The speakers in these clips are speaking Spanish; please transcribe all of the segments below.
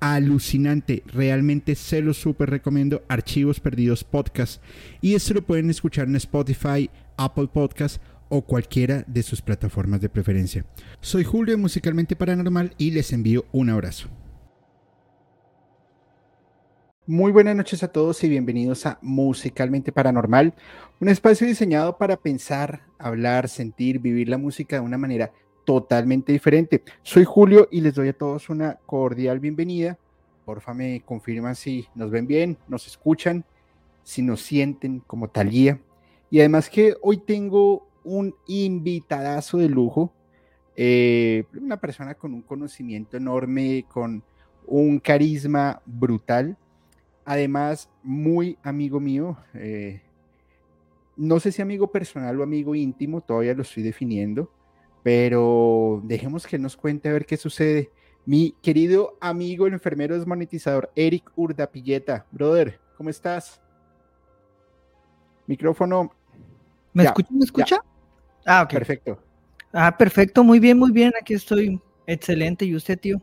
alucinante. Realmente se lo súper recomiendo. Archivos Perdidos Podcast. Y esto lo pueden escuchar en Spotify, Apple Podcast o cualquiera de sus plataformas de preferencia. Soy Julio Musicalmente Paranormal y les envío un abrazo. Muy buenas noches a todos y bienvenidos a Musicalmente Paranormal, un espacio diseñado para pensar, hablar, sentir, vivir la música de una manera totalmente diferente. Soy Julio y les doy a todos una cordial bienvenida. Porfa, me confirman si nos ven bien, nos escuchan, si nos sienten como Talía. Y además que hoy tengo un invitadazo de lujo, eh, una persona con un conocimiento enorme, con un carisma brutal. Además, muy amigo mío. Eh, no sé si amigo personal o amigo íntimo, todavía lo estoy definiendo pero dejemos que nos cuente a ver qué sucede. Mi querido amigo, el enfermero desmonetizador, Eric Urdapilleta. Brother, ¿cómo estás? Micrófono. ¿Me escucha? ¿Me escucha? Ah, ok. Perfecto. Ah, perfecto, muy bien, muy bien. Aquí estoy. Excelente. ¿Y usted, tío?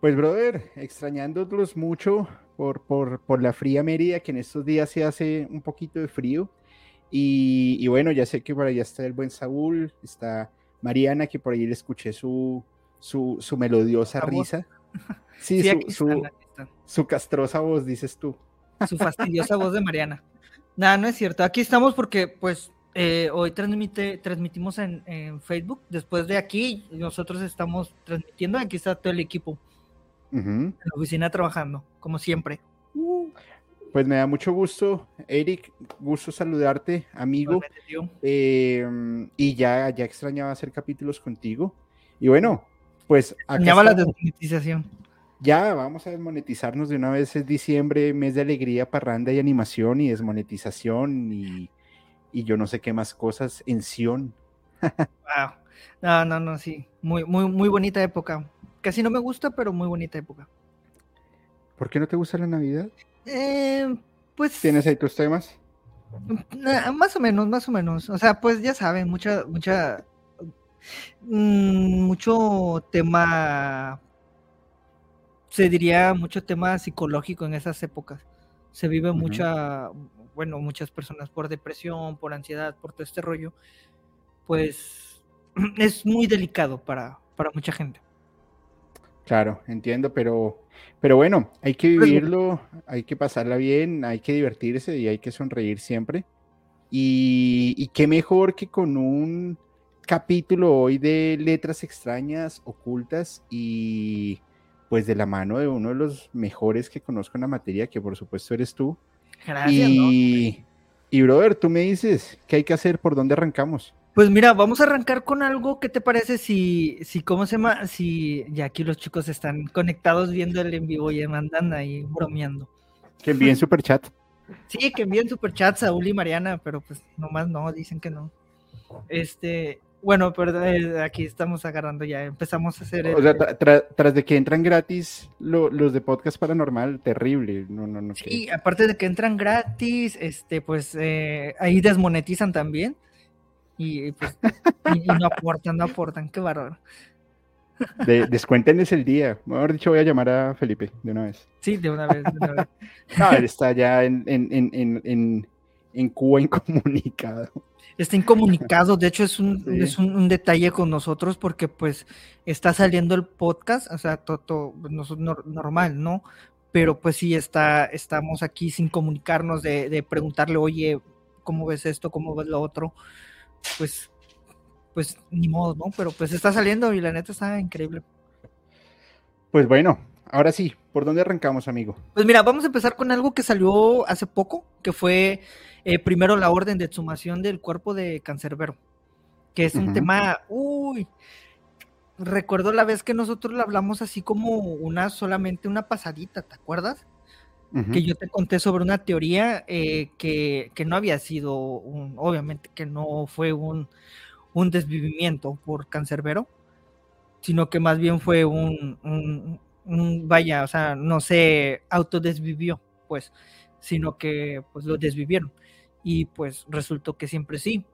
Pues, brother, extrañándolos mucho por, por, por la fría Mérida, que en estos días se hace un poquito de frío. Y, bueno, ya sé que por allá está el buen Saúl, está Mariana, que por ahí le escuché su, su, su melodiosa risa. Sí, su, su, castrosa voz, dices tú. Su fastidiosa voz de Mariana. Nada, no es cierto. Aquí estamos porque, pues, eh, hoy transmite, transmitimos en, Facebook. Después de aquí, nosotros estamos transmitiendo. Aquí está todo el equipo en la oficina trabajando, como siempre. Pues me da mucho gusto, Eric, gusto saludarte, amigo. Em, y ya, ya extrañaba hacer capítulos contigo. Y bueno, pues... Extrañaba la desmonetización. Ya, vamos a desmonetizarnos de una vez, es diciembre, mes de alegría, parranda y animación y desmonetización y, yo no sé qué más cosas en Sion. wow. No, no, no, sí. Muy, muy, muy bonita época. Casi no me gusta, pero muy bonita época. ¿Por qué no te gusta la Navidad? Eh, pues. ¿Tienes ahí tus temas? Más o menos, más o menos. O sea, pues ya saben, mucha, mucha. Mm, mucho tema. Se diría mucho tema psicológico en esas épocas. Se vive mucha. Bueno, muchas personas por depresión, por ansiedad, por todo este rollo. Pues es muy delicado para, para mucha gente. Claro, entiendo, pero pero bueno, hay que pues vivirlo, hay que pasarla bien, hay que divertirse y hay que sonreír siempre. Y, qué mejor que con un capítulo hoy de letras extrañas, ocultas y pues de la mano de uno de los mejores que conozco en la materia, que por supuesto eres tú. Gracias. Y, y brother, tú me dices, ¿qué hay que hacer? ¿Por dónde arrancamos? Pues mira, vamos a arrancar con algo. ¿Qué te parece si, si cómo se llama? Si ya aquí los chicos están conectados viendo el en vivo y mandan ahí bromeando. Que envíen super chat. Sí, que envíen super chat Saúl y Mariana, pero pues nomás no, dicen que no. Este, bueno, pero eh, aquí estamos agarrando ya, empezamos a hacer. O sea, tras de que entran gratis los de podcast paranormal, terrible. No, no, no. Sí, aparte de que entran gratis, este, pues eh, ahí desmonetizan también. Y, pues, no aportan, no aportan, qué bárbaro. De, descuéntenles el día. Mejor dicho, voy a llamar a Felipe de una vez. Sí, de una vez. De una vez. no, él está ya en, en, en, en, Cuba incomunicado. Está incomunicado, de hecho es un, es un, detalle con nosotros porque pues está saliendo el podcast, o sea, todo, normal, ¿no? Pero pues sí, está, estamos aquí sin comunicarnos de, de preguntarle, oye, ¿cómo ves esto? ¿Cómo ves lo otro? Pues, pues ni modo, ¿no? Pero pues está saliendo y la neta está increíble. Pues bueno, ahora sí, ¿por dónde arrancamos, amigo? Pues mira, vamos a empezar con algo que salió hace poco, que fue eh, primero la orden de exhumación del cuerpo de Cancerbero, que es un tema, uy, recuerdo la vez que nosotros le hablamos así como una, solamente una pasadita, ¿te acuerdas? Que yo te conté sobre una teoría eh, que, no había sido, un, obviamente que no fue un, un desvivimiento por cancerbero, sino que más bien fue un, un, vaya, o sea, no se autodesvivió, pues, sino que pues lo desvivieron. Y pues resultó que siempre sí.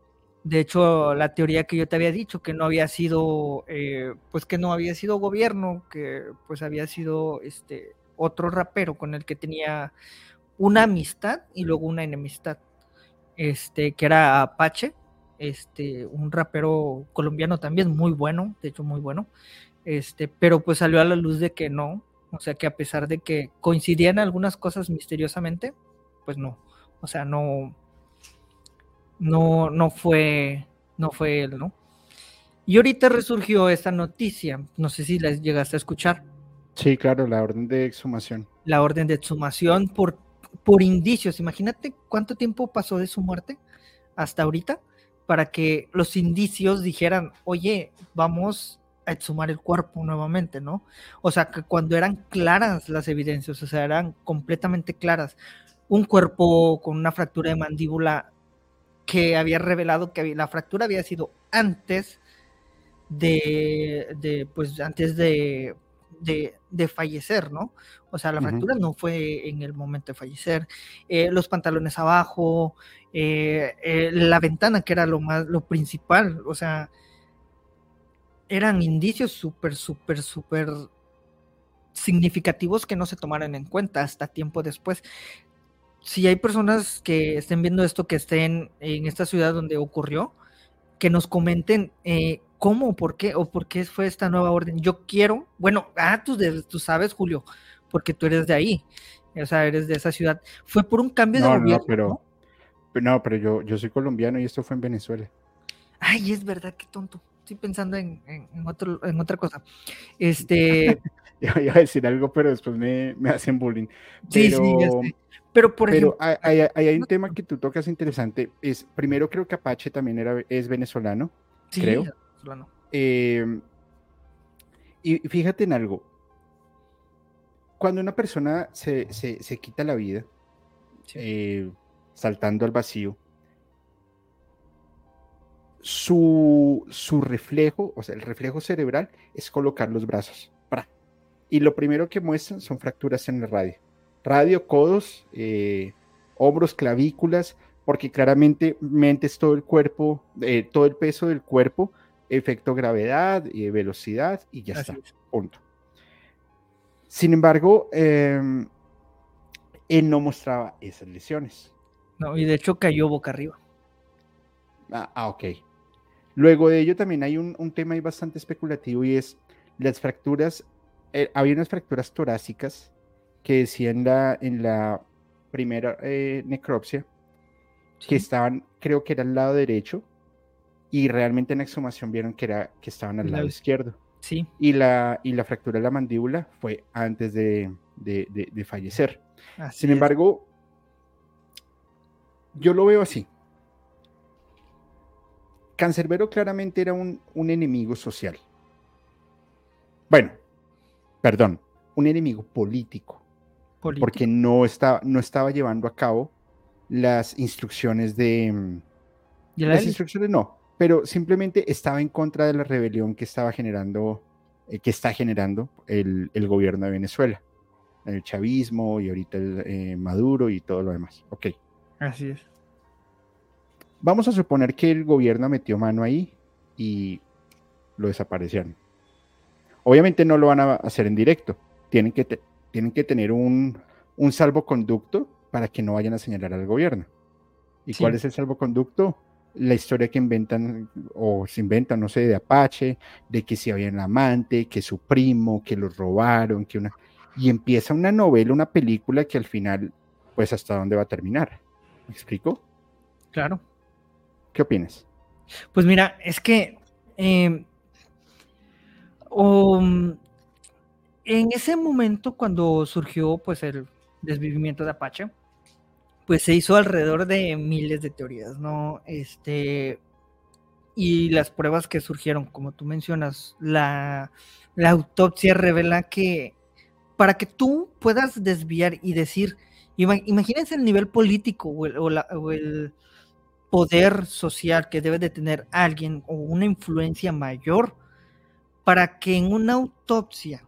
De hecho, la teoría que yo te había dicho, que no había sido, eh, pues que no había sido gobierno, que pues había sido este otro rapero con el que tenía una amistad y luego una enemistad, este, que era Apache, este, un rapero colombiano también muy bueno, de hecho muy bueno, este, pero pues salió a la luz de que no, o sea que a pesar de que coincidían algunas cosas misteriosamente, pues no, o sea, no, no, no fue, no fue él, ¿no? Y ahorita resurgió esta noticia, no sé si la llegaste a escuchar. Sí, claro, la orden de exhumación. La orden de exhumación por, por indicios. Imagínate cuánto tiempo pasó de su muerte hasta ahorita para que los indicios dijeran, oye, vamos a exhumar el cuerpo nuevamente, ¿no? O sea, que cuando eran claras las evidencias, o sea, eran completamente claras. Un cuerpo con una fractura de mandíbula que había revelado que la fractura había sido antes de, de pues antes de de, fallecer, ¿no? O sea, la fractura no fue en el momento de fallecer. Eh, los pantalones abajo, eh, eh, la ventana, que era lo más, lo principal, o sea, eran indicios súper, súper, súper significativos que no se tomaran en cuenta hasta tiempo después. Si hay personas que estén viendo esto, que estén en esta ciudad donde ocurrió, que nos comenten ¿Cómo? ¿Por qué? ¿O por qué fue esta nueva orden? Yo quiero, bueno, ah, tú, tú sabes, Julio, porque tú eres de ahí, o sea, eres de esa ciudad. Fue por un cambio de gobierno. No, pero, no, pero yo, yo soy colombiano y esto fue en Venezuela. Ay, es verdad, qué tonto. Estoy pensando en, otro, en otra cosa. Este. iba a decir algo, pero después me, hacen bullying. sí, sí, ya sé. Pero por ejemplo. Hay, hay, un tema que tú tocas interesante. Es, primero creo que Apache también era, es venezolano. Sí, creo. Em, y fíjate en algo. Cuando una persona se, quita la vida, eh, saltando al vacío, su, reflejo, o sea, el reflejo cerebral es colocar los brazos. Y lo primero que muestran son fracturas en el radio. Radio, codos, eh, hombros, clavículas, porque claramente mentes todo el cuerpo, eh, todo el peso del cuerpo efecto gravedad y velocidad y ya está. Punto. Sin embargo, em, él no mostraba esas lesiones. No, y de hecho cayó boca arriba. Ah, ah ok. Luego de ello también hay un, tema ahí bastante especulativo y es las fracturas, eh, había unas fracturas torácicas que decían la, en la primera eh, necropsia que estaban, creo que era al lado derecho, y realmente en la exhumación vieron que, era, que estaban al lado izquierdo. Sí. Y la, y la fractura de la mandíbula fue antes de, fallecer. Sin embargo, yo lo veo así. Cancerbero claramente era un, enemigo social. Bueno, perdón, un enemigo político. Porque no estaba, no estaba llevando a cabo las instrucciones de... las instrucciones no, pero simplemente estaba en contra de la rebelión que estaba generando, eh, que está generando el, gobierno de Venezuela, el chavismo y ahorita el eh, Maduro y todo lo demás. Ok. Así es. Vamos a suponer que el gobierno metió mano ahí y lo desaparecieron. Obviamente no lo van a hacer en directo. Tienen que, tienen que tener un, un salvoconducto para que no vayan a señalar al gobierno. ¿Y cuál es el salvoconducto? la historia que inventan o se inventan, no sé, de Apache, de que si había un amante, que su primo, que lo robaron, que una... Y empieza una novela, una película que al final, pues hasta dónde va a terminar. ¿Me explico? Claro. ¿Qué opinas? Pues mira, es que em, um, en ese momento cuando surgió pues el desvivimiento de Apache, pues se hizo alrededor de miles de teorías, ¿no? Este, y las pruebas que surgieron, como tú mencionas, la, autopsia revela que para que tú puedas desviar y decir Imagínense el nivel político o el, poder social que debe de tener alguien o una influencia mayor para que en una autopsia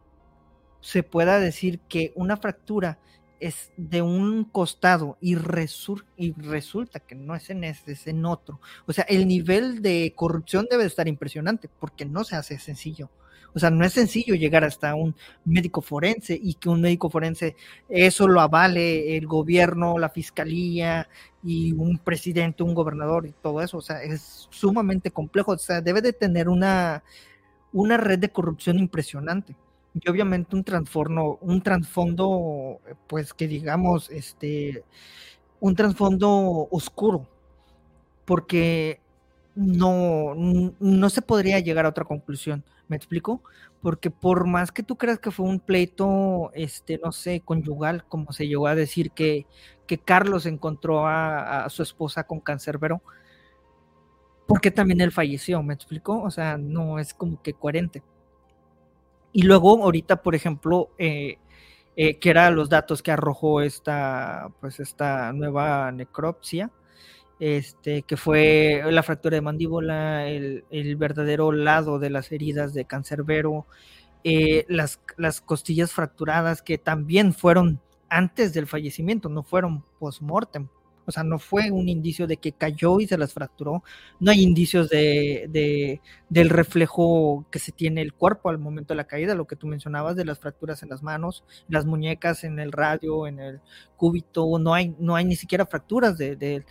se pueda decir que una fractura es de un costado y, resulta que no es en este, es en otro. O sea, el nivel de corrupción debe de estar impresionante porque no se hace sencillo. O sea, no es sencillo llegar hasta un médico forense y que un médico forense eso lo avale el gobierno, la fiscalía y un presidente, un gobernador y todo eso. O sea, es sumamente complejo. O sea, debe de tener una, una red de corrupción impresionante y obviamente un trasfondo, un trasfondo, pues que digamos, este, un trasfondo oscuro, porque no, no se podría llegar a otra conclusión. ¿Me explico? Porque por más que tú creas que fue un pleito, este, no sé, conyugal, como se llegó a decir que, que Carlos encontró a, su esposa con cancerbero, porque también él falleció, ¿me explico? O sea, no es como que coherente. Y luego, ahorita, por ejemplo, eh, eh, que eran los datos que arrojó esta, pues esta nueva necropsia, este, que fue la fractura de mandíbula, el, verdadero lado de las heridas de cancerbero, eh, las, las costillas fracturadas que también fueron antes del fallecimiento, no fueron post-mortem, o sea, no fue un indicio de que cayó y se las fracturó. No hay indicios de, del reflejo que se tiene el cuerpo al momento de la caída, lo que tú mencionabas de las fracturas en las manos, las muñecas, en el radio, en el cúbito. No hay, no hay ni siquiera fracturas del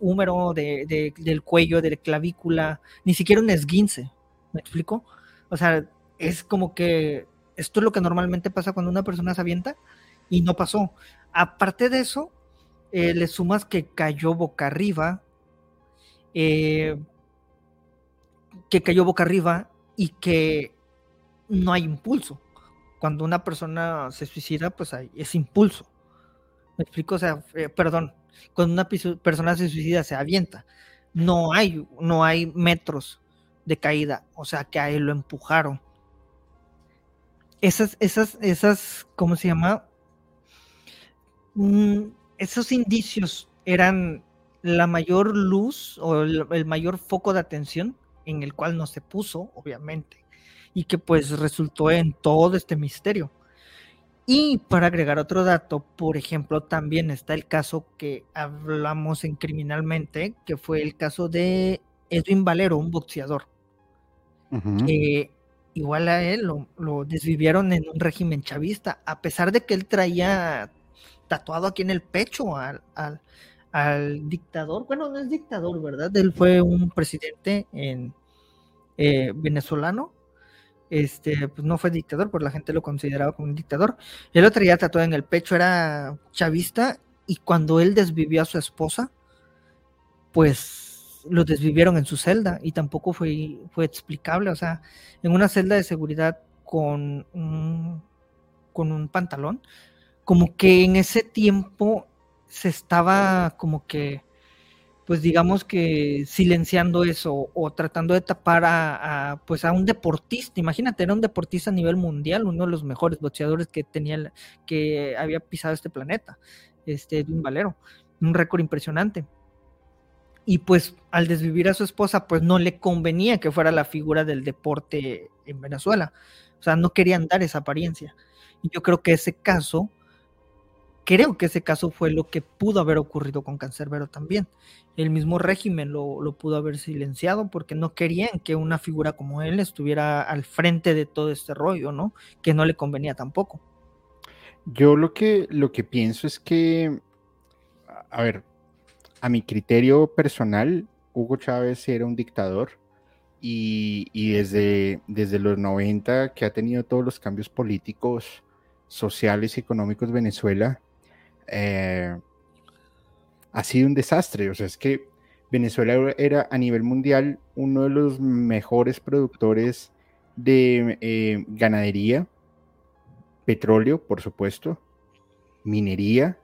húmero, del cuello, de la clavícula, ni siquiera un esguince. ¿Me explico? O sea, es como que esto es lo que normalmente pasa cuando una persona se avienta y no pasó. Aparte de eso, eh, le sumas que cayó boca arriba, eh, que cayó boca arriba y que no hay impulso. Cuando una persona se suicida, pues hay, es impulso. ¿Me explico? O sea, eh, perdón, cuando una persona se suicida, se avienta. No hay, no hay metros de caída, o sea, que a él lo empujaron. Esas, esas, esas, ¿cómo se llama? Mm, esos indicios eran la mayor luz o el, mayor foco de atención en el cual no se puso, obviamente, y que pues resultó en todo este misterio. Y para agregar otro dato, por ejemplo, también está el caso que hablamos en criminalmente, que fue el caso de Edwin Valero, un boxeador, que igual a él lo, lo, desvivieron en un régimen chavista, a pesar de que él traía tatuado aquí en el pecho al, al, dictador. Bueno, no es dictador, ¿verdad? Él fue un presidente en, eh, venezolano. Este, pues no fue dictador, porque la gente lo consideraba como un dictador. Él lo traía tatuado en el pecho, era chavista, y cuando él desvivió a su esposa, pues lo desvivieron en su celda y tampoco fue, fue explicable. O sea, en una celda de seguridad con con un pantalón, como que en ese tiempo se estaba como que, pues digamos que silenciando eso o tratando de tapar a, pues a un deportista. Imagínate, era un deportista a nivel mundial, uno de los mejores boxeadores que tenía, que había pisado este planeta, este un Valero, un récord impresionante. Y pues al desvivir a su esposa, pues no le convenía que fuera la figura del deporte en Venezuela. O sea, no querían dar esa apariencia. Y yo creo que ese caso creo que ese caso fue lo que pudo haber ocurrido con Cancerbero también. El mismo régimen lo, pudo haber silenciado porque no querían que una figura como él estuviera al frente de todo este rollo, ¿no? Que no le convenía tampoco. Yo lo que, lo que pienso es que, a ver, a mi criterio personal, Hugo Chávez era un dictador y, desde, desde los 90 que ha tenido todos los cambios políticos, sociales y económicos Venezuela, eh, ha sido un desastre. O sea, es que Venezuela era a nivel mundial uno de los mejores productores de eh, ganadería, petróleo, por supuesto, minería,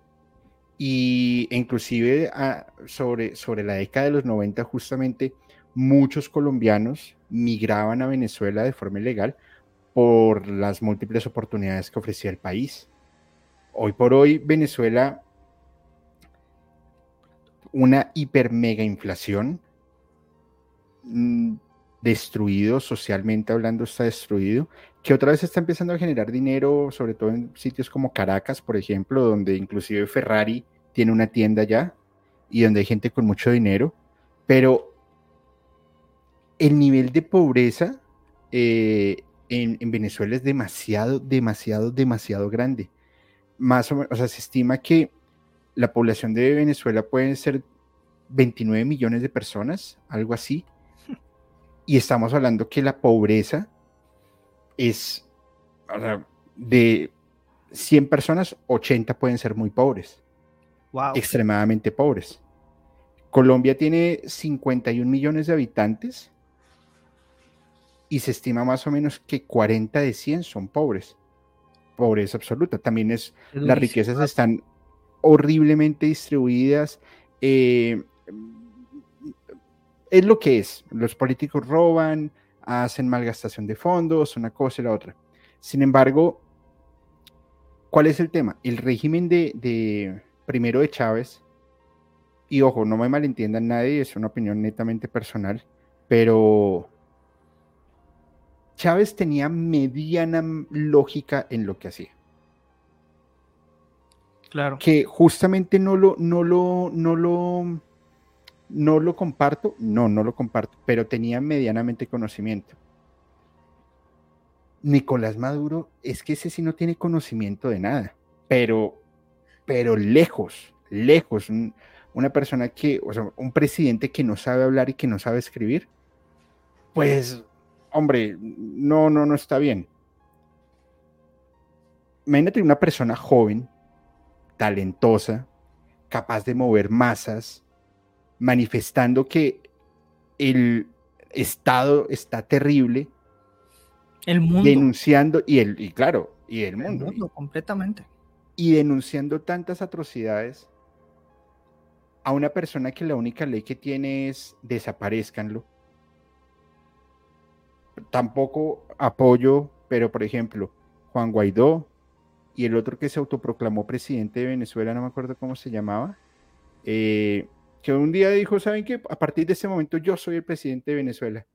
y inclusive ah, sobre, sobre la década de los 90 justamente muchos colombianos migraban a Venezuela de forma ilegal por las múltiples oportunidades que ofrecía el país hoy por hoy Venezuela una hiper mega inflación, mm, destruido socialmente hablando, está destruido, que otra vez está empezando a generar dinero, sobre todo en sitios como Caracas, por ejemplo, donde inclusive Ferrari tiene una tienda ya y donde hay gente con mucho dinero, pero el nivel de pobreza eh, en, en, Venezuela es demasiado, demasiado, demasiado grande. Más o menos, o sea, se estima que la población de Venezuela puede ser 29 millones de personas, algo así, y estamos hablando que la pobreza es, o sea, de 100 personas, 80 pueden ser muy pobres. Wow. Extremadamente pobres. Colombia tiene 51 millones de habitantes y se estima más o menos que 40 de 100 son pobres. Pobreza absoluta. También es, es las riquezas están horriblemente distribuidas. Eh, es lo que es. Los políticos roban, hacen malgastación de fondos, una cosa y la otra. Sin embargo, ¿cuál es el tema? El régimen de, de primero de Chávez, y ojo, no me malentiendan nadie, es una opinión netamente personal, pero Chávez tenía mediana lógica en lo que hacía. Claro. Que justamente no lo, no lo, no lo, no lo comparto, no, no lo comparto, pero tenía medianamente conocimiento. Nicolás Maduro es que ese sí no tiene conocimiento de nada, pero, pero lejos, lejos, un, una persona que, o sea, un presidente que no sabe hablar y que no sabe escribir, pues, hombre, no, no, no está bien. Imagínate una persona joven, talentosa, capaz de mover masas, manifestando que el Estado está terrible. El mundo. Denunciando, y, el, y claro, y el mundo. El mundo, completamente. Y denunciando tantas atrocidades a una persona que la única ley que tiene es desaparezcanlo. Tampoco apoyo, pero por ejemplo, Juan Guaidó y el otro que se autoproclamó presidente de Venezuela, no me acuerdo cómo se llamaba, eh, que un día dijo, ¿saben qué? A partir de este momento yo soy el presidente de Venezuela.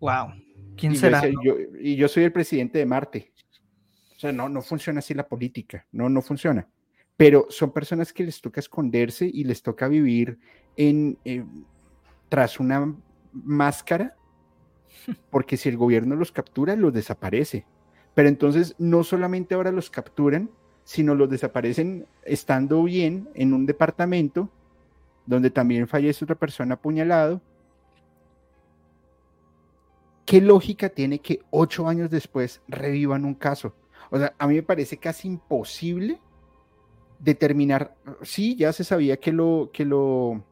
Wow. ¿Quién y será? Yo, yo, y yo soy el presidente de Marte. O sea, no, no funciona así la política, no, no funciona pero son personas que les toca esconderse y les toca vivir en, eh, tras una máscara, porque si el gobierno los captura, los desaparece. Pero entonces no solamente ahora los capturan, sino los desaparecen estando bien en un departamento donde también fallece otra persona apuñalado. ¿Qué lógica tiene que ocho años después revivan un caso? O sea, a mí me parece casi imposible determinar, sí, ya se sabía que lo, que lo,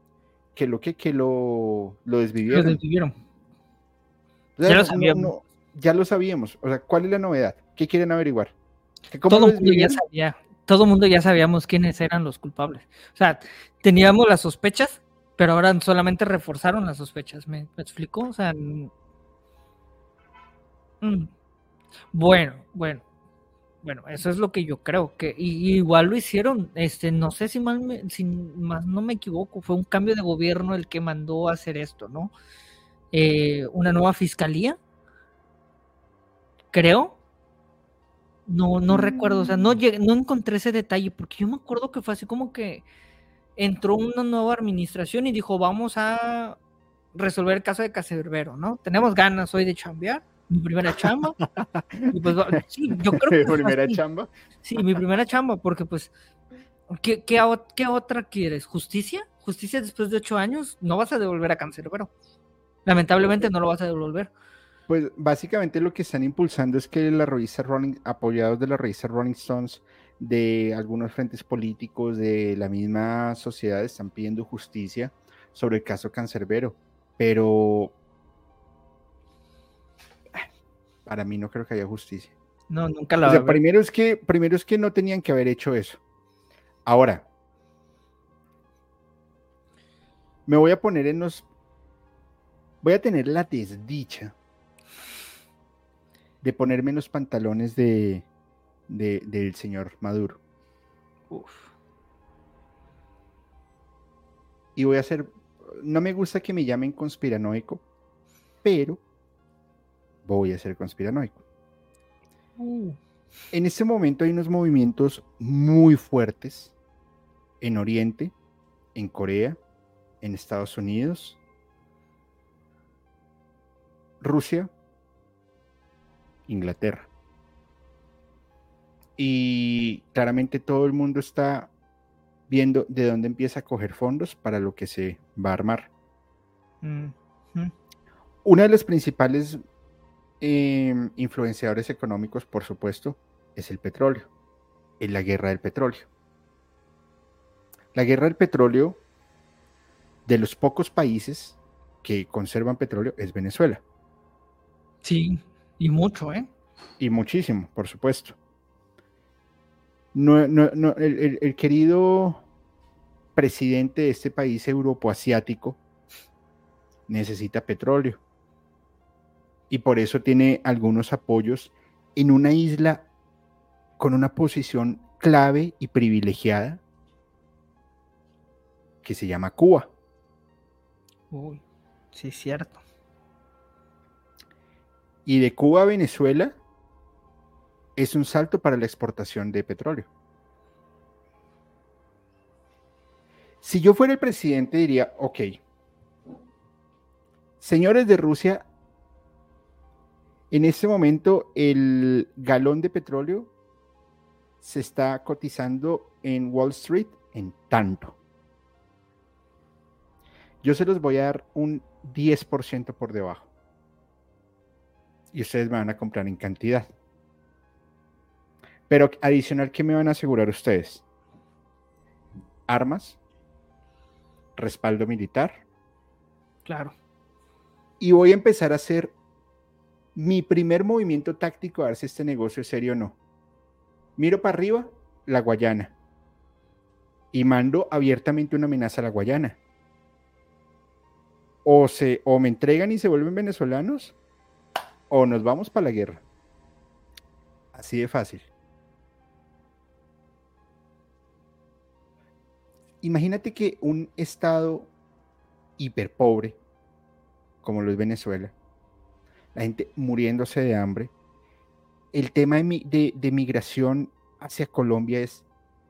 que lo que, lo. Lo desvivieron. Ya lo sabíamos. no- ya lo sabíamos. O sea, ¿cuál es la novedad? ¿Qué quieren averiguar? ¿Que cómo todo el mundo ya sabía, todo el mundo ya sabíamos quiénes eran los culpables. O sea, teníamos las sospechas, pero ahora solamente reforzaron las sospechas. ¿Me, me explico? O sea, mm, bueno, bueno, bueno, eso es lo que yo creo que y, igual lo hicieron. Este, no sé si mal, me- si más no me equivoco, fue un cambio de gobierno el que mandó a hacer esto, ¿no? Eh, una nueva fiscalía, creo. No, no recuerdo, o sea, no, llegué- no encontré ese detalle, porque yo me acuerdo que fue así como que entró una nueva administración y dijo, vamos a resolver el caso de Caserbero, ¿no? Tenemos ganas hoy de chambear, mi primera chamba. y pues, sí, yo creo que fue Primera así. chamba. Sí, mi primera chamba, porque pues, ¿qué, qué otra quieres? ¿Justicia? ¿Justicia después de ocho años? No vas a devolver a Cancerbero. Lamentablemente no lo vas a devolver. Pues básicamente lo que están impulsando es que la revista Rolling, apoyados de la revista Rolling Stones, de algunos frentes políticos, de la misma sociedad, están pidiendo justicia sobre el caso Cancerbero. Pero para mí no creo que haya justicia. No, nunca la O sea, primero es que, primero es que no tenían que haber hecho eso. Ahora, me voy a poner en los. Voy a tener la desdicha de ponerme en los pantalones de, de- del señor Maduro. Uf. y voy a hacer, no me gusta que me llamen conspiranoico, pero voy a ser conspiranoico. Uh. En este momento hay unos movimientos muy fuertes en Oriente, en Corea, en Estados Unidos, Rusia, Inglaterra. Y claramente todo el mundo está viendo de dónde empieza a coger fondos para lo que se va a armar. Una de las principales em, influenciadores económicos, por supuesto, es el petróleo, es la guerra del petróleo. La guerra del petróleo, de los pocos países que conservan petróleo, es Venezuela. Sí, y mucho, ¿eh? Y muchísimo, por supuesto. No, no, no, el, querido presidente de este país europoasiático necesita petróleo. Y por eso tiene algunos apoyos en una isla con una posición clave y privilegiada que se llama Cuba. Uy, sí, es cierto. Y de Cuba a Venezuela es un salto para la exportación de petróleo. Si yo fuera el presidente diría, ok, señores de Rusia, en este momento el galón de petróleo se está cotizando en Wall Street en tanto. Yo se los voy a dar un 10% por debajo. Y ustedes me van a comprar en cantidad. Pero adicional, ¿qué me van a asegurar ustedes? Armas, respaldo militar. Claro. Y voy a empezar a hacer mi primer movimiento táctico a ver si este negocio es serio o no. Miro para arriba, la Guayana. Y mando abiertamente una amenaza a la Guayana. O, se, o me entregan y se vuelven venezolanos, o nos vamos para la guerra. Así de fácil. imagínate que un estado hiperpobre, como lo es Venezuela, la gente muriéndose de hambre, el tema de, migración hacia Colombia es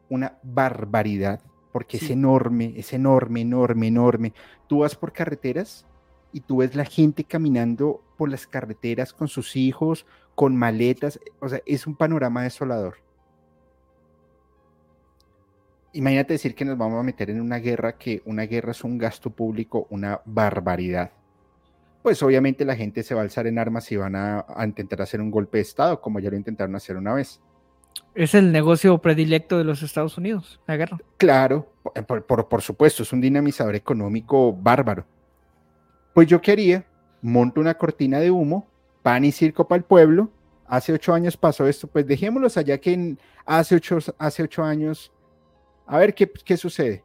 una barbaridad, porque es enorme, es enorme, enorme, enorme. Tú vas por carreteras y tú ves la gente caminando por las carreteras con sus hijos, con maletas, o sea, es un panorama desolador imagínate decir que nos vamos a meter en una guerra, que una guerra es un gasto público, una barbaridad. Pues obviamente la gente se va a alzar en armas y van a, intentar hacer un golpe de Estado, como ya lo intentaron hacer una vez. Es el negocio predilecto de los Estados Unidos, la guerra. Claro, por, por, supuesto, es un dinamizador económico bárbaro. Pues yo qué haría, monto una cortina de humo, pan y circo para el pueblo. Hace ocho años pasó esto, pues dejémoslos allá que hace, ocho, hace ocho años a ver qué, qué sucede.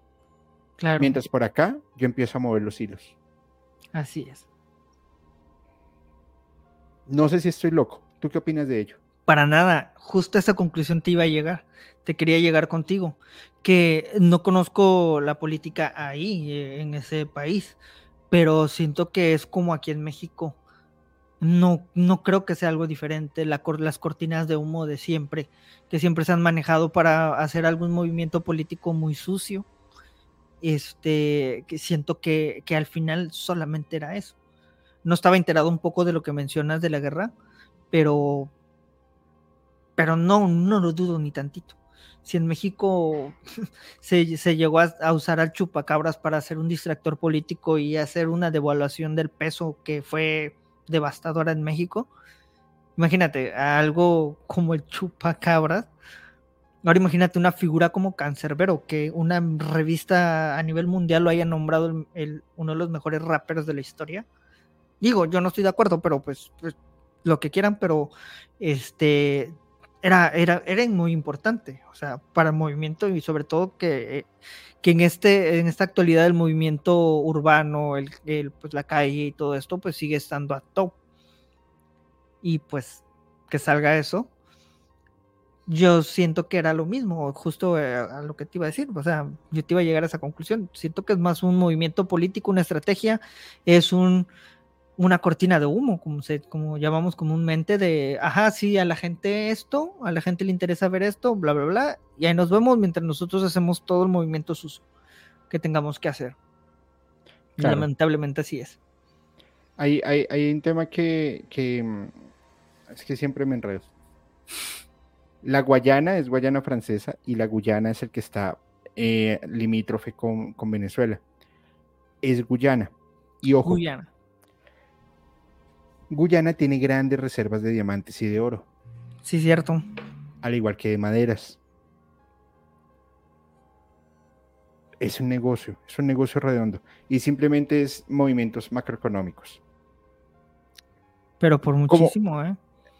Claro. Mientras por acá yo empiezo a mover los hilos. Así es. No sé si estoy loco. ¿Tú qué opinas de ello? Para nada. Justo a esa conclusión te iba a llegar. Te quería llegar contigo. Que no conozco la política ahí, eh, en ese país, pero siento que es como aquí en México. No, no creo que sea algo diferente. las cortinas de humo de siempre, que siempre se han manejado para hacer algún movimiento político muy sucio. Este, que siento que, que al final solamente era eso. No estaba enterado un poco de lo que mencionas de la guerra, pero, pero no, no lo dudo ni tantito. Si en México se, llegó a, usar al chupacabras para hacer un distractor político y hacer una devaluación del peso que fue devastadora en México. Imagínate, algo como el chupacabras. Ahora imagínate una figura como Cancerbero, que una revista a nivel mundial lo haya nombrado uno de los mejores rappers de la historia. Digo, yo no estoy de acuerdo, pero pues, pues lo que quieran, pero este era, era, era muy importante, o sea, para el movimiento y sobre todo que, que en, este, en esta actualidad el movimiento urbano, el, el, pues la calle y todo esto, pues sigue estando a top. Y pues que salga eso, yo siento que era lo mismo, justo eh, a, lo que te iba a decir, o sea, yo te iba a llegar a esa conclusión, siento que es más un movimiento político, una estrategia, es un, una cortina de humo, como, se, como llamamos comúnmente, de, ajá, sí, a la gente esto, a la gente le interesa ver esto, bla, bla, bla, y ahí nos vemos mientras nosotros hacemos todo el movimiento sucio que tengamos que hacer. Lamentablemente así es. Hay, hay, hay un tema que, que, mm, es que siempre me enredo. La Guayana es Guayana francesa y la Guyana es el que está eh, limítrofe con, con, Venezuela. Es Guyana. Y ojo. Guyana. Guyana tiene grandes reservas de diamantes y de oro. Sí, cierto. Al igual que de maderas. Es un negocio, es un negocio redondo. Y simplemente es movimientos macroeconómicos. Pero por muchísimo, ¿eh?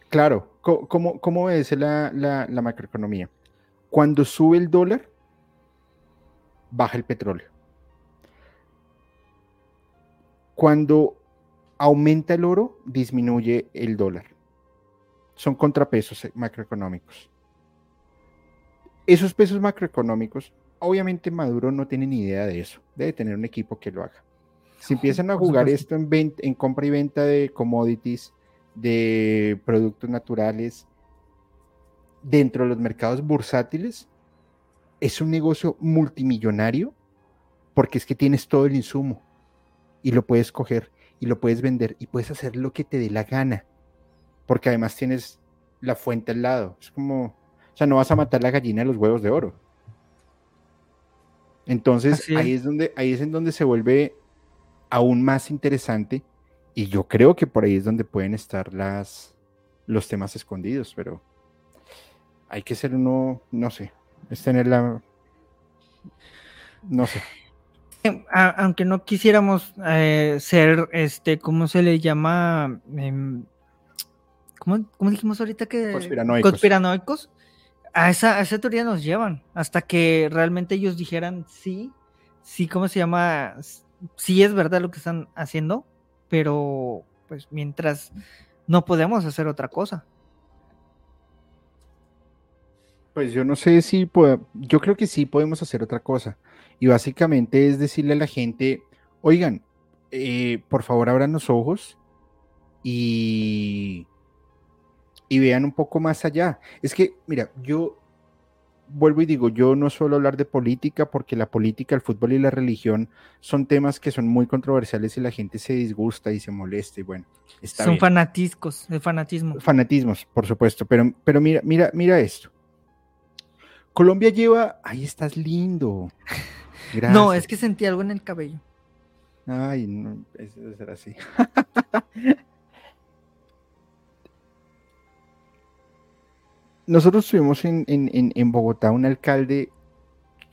Claro, ¿cómo, cómo es la, la, macroeconomía? Cuando sube el dólar, baja el petróleo. Cuando aumenta el oro, disminuye el dólar. Son contrapesos macroeconómicos. Esos pesos macroeconómicos, obviamente Maduro no tiene ni idea de eso. Debe tener un equipo que lo haga. Si empiezan a jugar esto en, en compra y venta de commodities, de productos naturales dentro de los mercados bursátiles, es un negocio multimillonario porque es que tienes todo el insumo y lo puedes coger y lo puedes vender y puedes hacer lo que te dé la gana porque además tienes la fuente al lado. Es como, o sea, no vas a matar la gallina de los huevos de oro. Entonces ahí es donde ahí es en donde se vuelve aún más interesante y yo creo que por ahí es donde pueden estar las, los temas escondidos, pero hay que ser uno, no sé, es tener la... No sé. Em, aunque no quisiéramos eh, ser, este, ¿cómo se le llama? Em, ¿cómo, dijimos ahorita que? Conspiranoicos. Conspiranoicos. A esa, a esa teoría nos llevan, hasta que realmente ellos dijeran sí, sí, ¿cómo se llama? Sí es verdad lo que están haciendo, pero pues mientras no podemos hacer otra cosa. Pues yo no sé si yo creo que sí podemos hacer otra cosa. Y básicamente es decirle a la gente, oigan, eh, por favor abran los ojos y, y vean un poco más allá. Es que, mira, yo vuelvo y digo, yo no suelo hablar de política porque la política, el fútbol y la religión son temas que son muy controversiales y la gente se disgusta y se molesta y bueno, está Son fanatiscos, el fanatismo. Fanatismos, por supuesto, pero, pero mira, mira, mira esto. Colombia lleva, ahí estás lindo. No, es que sentí algo en el cabello. Ay, no, eso debe ser así. nosotros tuvimos en, Bogotá un alcalde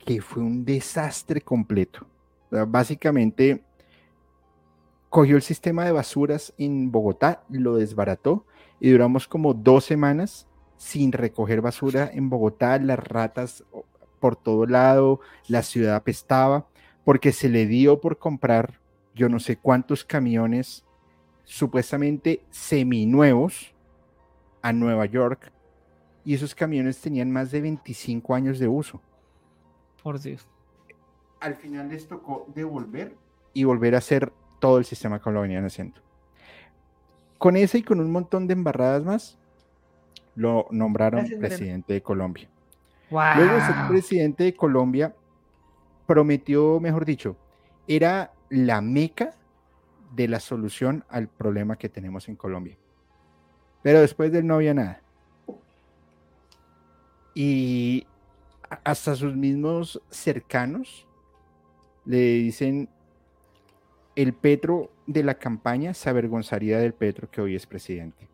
que fue un desastre completo. básicamente cogió el sistema de basuras en Bogotá, lo desbarató y duramos como dos semanas sin recoger basura en Bogotá, las ratas por todo lado, la ciudad apestaba, porque se le dio por comprar yo no sé cuántos camiones supuestamente seminuevos a Nueva York y esos camiones tenían más de 25 años de uso. Por Dios. Al final les tocó devolver y volver a hacer todo el sistema como lo venían haciendo. Con ese y con un montón de embarradas más, lo nombraron presidente de Colombia. Luego ese presidente de Colombia prometió, mejor dicho, era la meca de la solución al problema que tenemos en Colombia. Pero después de él no había nada. Y hasta sus mismos cercanos le dicen, el Petro de la campaña se avergonzaría del Petro que hoy es presidente.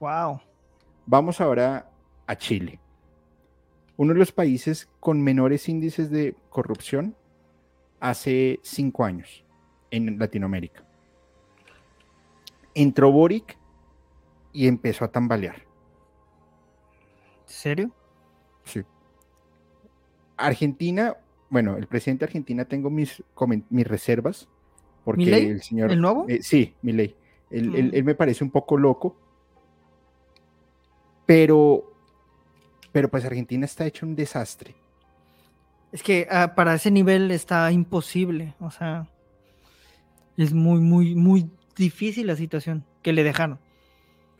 Wow. Vamos ahora a Chile. Uno de los países con menores índices de corrupción hace cinco años en Latinoamérica. Entró Boric y empezó a tambalear. ¿En serio? Sí. Argentina, bueno, el presidente de Argentina tengo mis, mis reservas. Porque el señor. ¿El nuevo? Eh, sí, mi ley. Mm. Él, me parece un poco loco. Pero pero pues Argentina está hecho un desastre. Es que ah, para ese nivel está imposible, o sea, es muy, muy, muy difícil la situación que le dejaron.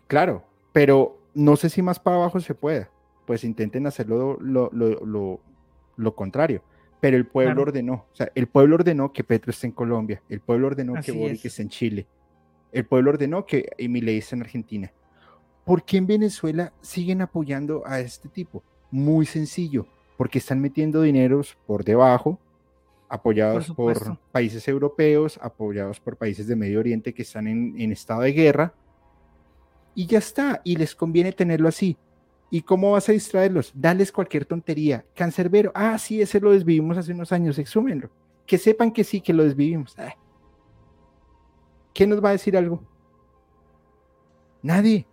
Claro, pero no sé si más para abajo se pueda. Pues intenten hacerlo lo, contrario. Pero el pueblo ordenó, o sea, el pueblo ordenó que Petro esté en Colombia, el pueblo ordenó que Boric esté en Chile, el pueblo ordenó que Emile esté en Argentina. ¿Por qué en Venezuela siguen apoyando a este tipo? Muy sencillo, porque están metiendo dineros por debajo, apoyados por, países europeos, apoyados por países de Medio Oriente que están en, en estado de guerra, y ya está, y les conviene tenerlo así. ¿Y cómo vas a distraerlos? Dales cualquier tontería. Cancerbero, ah, sí, ese lo desvivimos hace unos años, exúmenlo. Que sepan que sí, que lo desvivimos. Ah. ¿Quién nos va a decir algo? Nadie.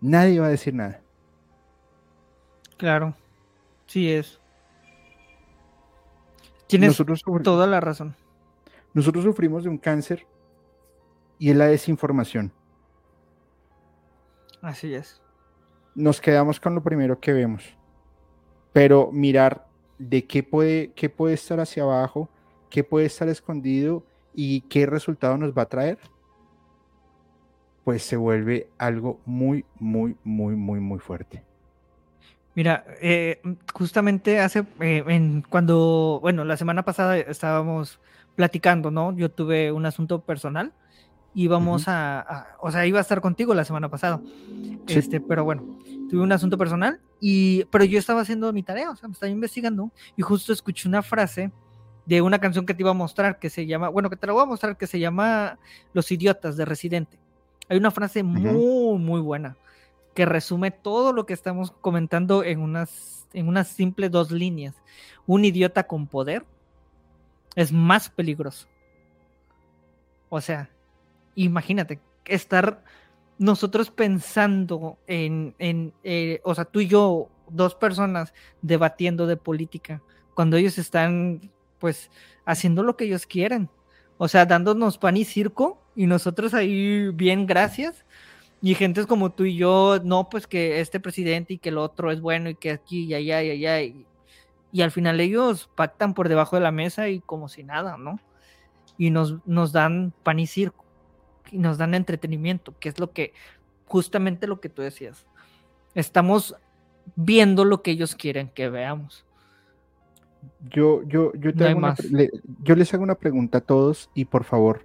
Nadie va a decir nada. Claro, sí es. Tienes toda la razón. Nosotros sufrimos de un cáncer y es la desinformación. Así es. Nos quedamos con lo primero que vemos. Pero mirar de qué puede, qué puede estar hacia abajo, qué puede estar escondido y qué resultado nos va a traer, pues se vuelve algo muy, muy, muy, muy, muy fuerte. Mira, eh, justamente hace, eh, en, cuando, bueno, la semana pasada estábamos platicando, ¿no? Yo tuve un asunto personal íbamos a, o sea, iba a estar contigo la semana pasada. Este, pero bueno, tuve un asunto personal y, pero yo estaba haciendo mi tarea, o sea, me estaba investigando y justo escuché una frase de una canción que te iba a mostrar que se llama, bueno, que te la voy a mostrar que se llama Los idiotas de Residente. Hay una frase muy, muy buena que resume todo lo que estamos comentando en unas, en unas simples dos líneas. Un idiota con poder es más peligroso. O sea, imagínate, estar nosotros pensando en, en eh, o sea, tú y yo, dos personas debatiendo de política, cuando ellos están, pues, haciendo lo que ellos quieren. O sea, dándonos pan y circo y nosotros ahí bien, gracias. Y gentes como tú y yo, no, pues que este presidente y que el otro es bueno y que aquí y allá y allá. Y, y al final ellos pactan por debajo de la mesa y como si nada, ¿no? Y nos, nos dan pan y circo y nos dan entretenimiento, que es lo que, justamente lo que tú decías. Estamos viendo lo que ellos quieren que veamos. Yo, yo, yo, yo les hago una pregunta a todos y por favor,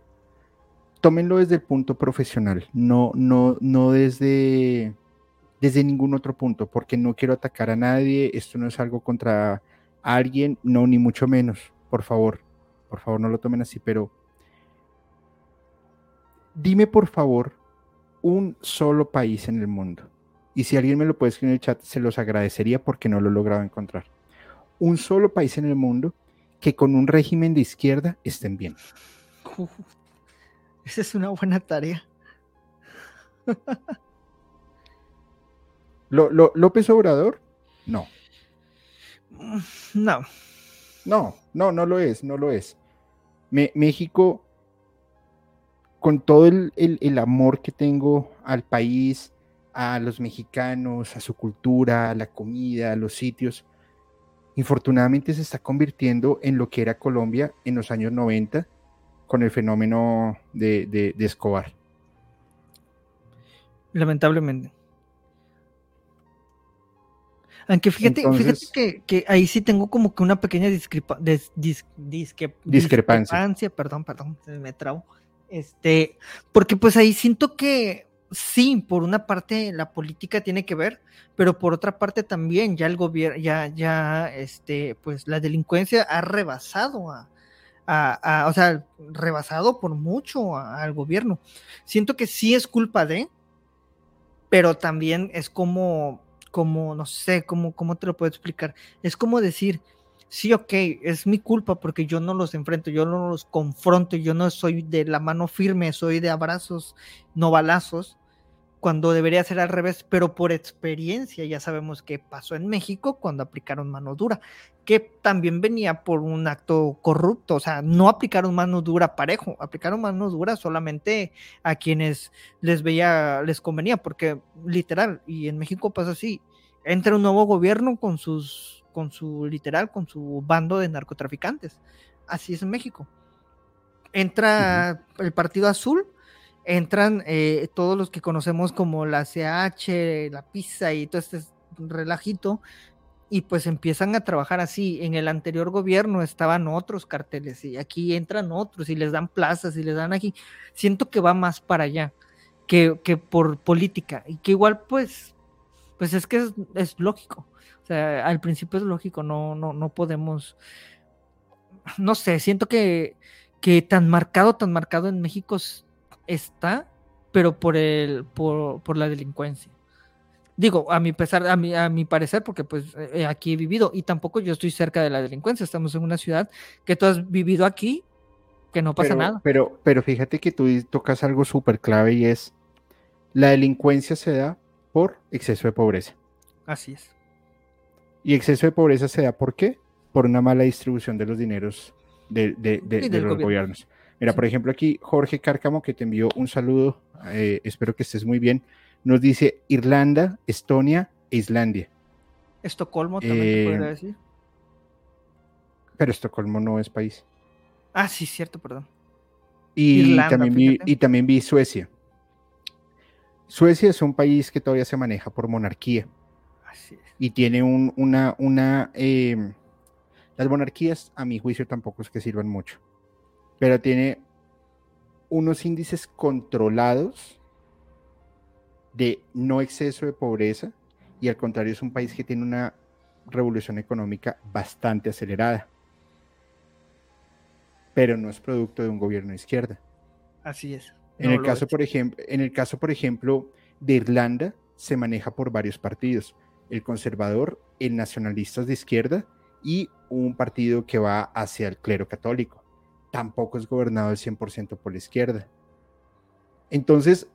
tómenlo desde el punto profesional, no, no, no desde, desde ningún otro punto, porque no quiero atacar a nadie, esto no es algo contra alguien, no, ni mucho menos, por favor, por favor no lo tomen así, pero dime por favor un solo país en el mundo. Y si alguien me lo puede escribir en el chat, se los agradecería porque no lo he logrado encontrar. Un solo país en el mundo que con un régimen de izquierda estén bien. Esa es una buena tarea. ¿López Obrador? No. No. No, no, no lo es, no lo es. México con todo el, amor que tengo al país, a los mexicanos, a su cultura, a la comida, a los sitios, infortunadamente se está convirtiendo en lo que era Colombia en los años 90 con el fenómeno de, Escobar. Lamentablemente. Aunque fíjate, fíjate que, ahí sí tengo como que una pequeña discrepancia. discrepancia. Perdón, perdón, me trabo este, porque pues ahí siento que sí, por una parte la política tiene que ver, pero por otra parte también ya el gobierno, ya, ya, este, pues la delincuencia ha rebasado a, a, o sea, rebasado por mucho al gobierno. Siento que sí es culpa de, pero también es como, como, no sé, cómo, cómo te lo puedo explicar. Es como decir, sí, ok, es mi culpa porque yo no los enfrento, yo no los confronto, yo no soy de la mano firme, soy de abrazos, no balazos, cuando debería ser al revés, pero por experiencia ya sabemos qué pasó en México cuando aplicaron mano dura, que también venía por un acto corrupto, o sea, no aplicaron mano dura parejo, aplicaron mano dura solamente a quienes les veía, les convenía, porque literal, y en México pasa así, entra un nuevo gobierno con sus, con su literal, con su bando de narcotraficantes, así es en México. Entra el Partido Azul, entran eh, todos los que conocemos como la CH, la pizza y todo este relajito, y pues empiezan a trabajar así. En el anterior gobierno estaban otros carteles y aquí entran otros y les dan plazas y les dan aquí. Siento que va más para allá que, que por política y que igual pues, pues es que es, es, lógico. O sea, al principio es lógico, no, no, no podemos, no sé, siento que, que tan marcado, tan marcado en México está, pero por el, por, por la delincuencia. Digo, a mi pesar, a mi, a mi parecer, porque pues eh, aquí he vivido y tampoco yo estoy cerca de la delincuencia. Estamos en una ciudad que tú has vivido aquí, que no pasa pero, nada. Pero, pero fíjate que tú tocas algo súper clave y es la delincuencia se da por exceso de pobreza. Así es. Y exceso de pobreza se da por qué? Por una mala distribución de los dineros de, de, de, de los gobierno. gobiernos. Mira, por ejemplo, aquí Jorge Cárcamo, que te envió un saludo, eh, espero que estés muy bien, nos dice Irlanda, Estonia e Islandia. Estocolmo también eh, podría decir. Pero Estocolmo no es país. Ah, sí, cierto, perdón. Y, Irlanda, también, vi, y también vi Suecia. Suecia es un país que todavía se maneja por monarquía. Así es. Y tiene un, una, una eh, las monarquías, a mi juicio, tampoco es que sirvan mucho pero tiene unos índices controlados de no exceso de pobreza y al contrario es un país que tiene una revolución económica bastante acelerada, pero no es producto de un gobierno de izquierda. Así es. En, el, caso, por ejemplo, en el caso, por ejemplo, de Irlanda, se maneja por varios partidos, el conservador, el nacionalistas de izquierda y un partido que va hacia el clero católico tampoco es gobernado al 100% por la izquierda. Entonces,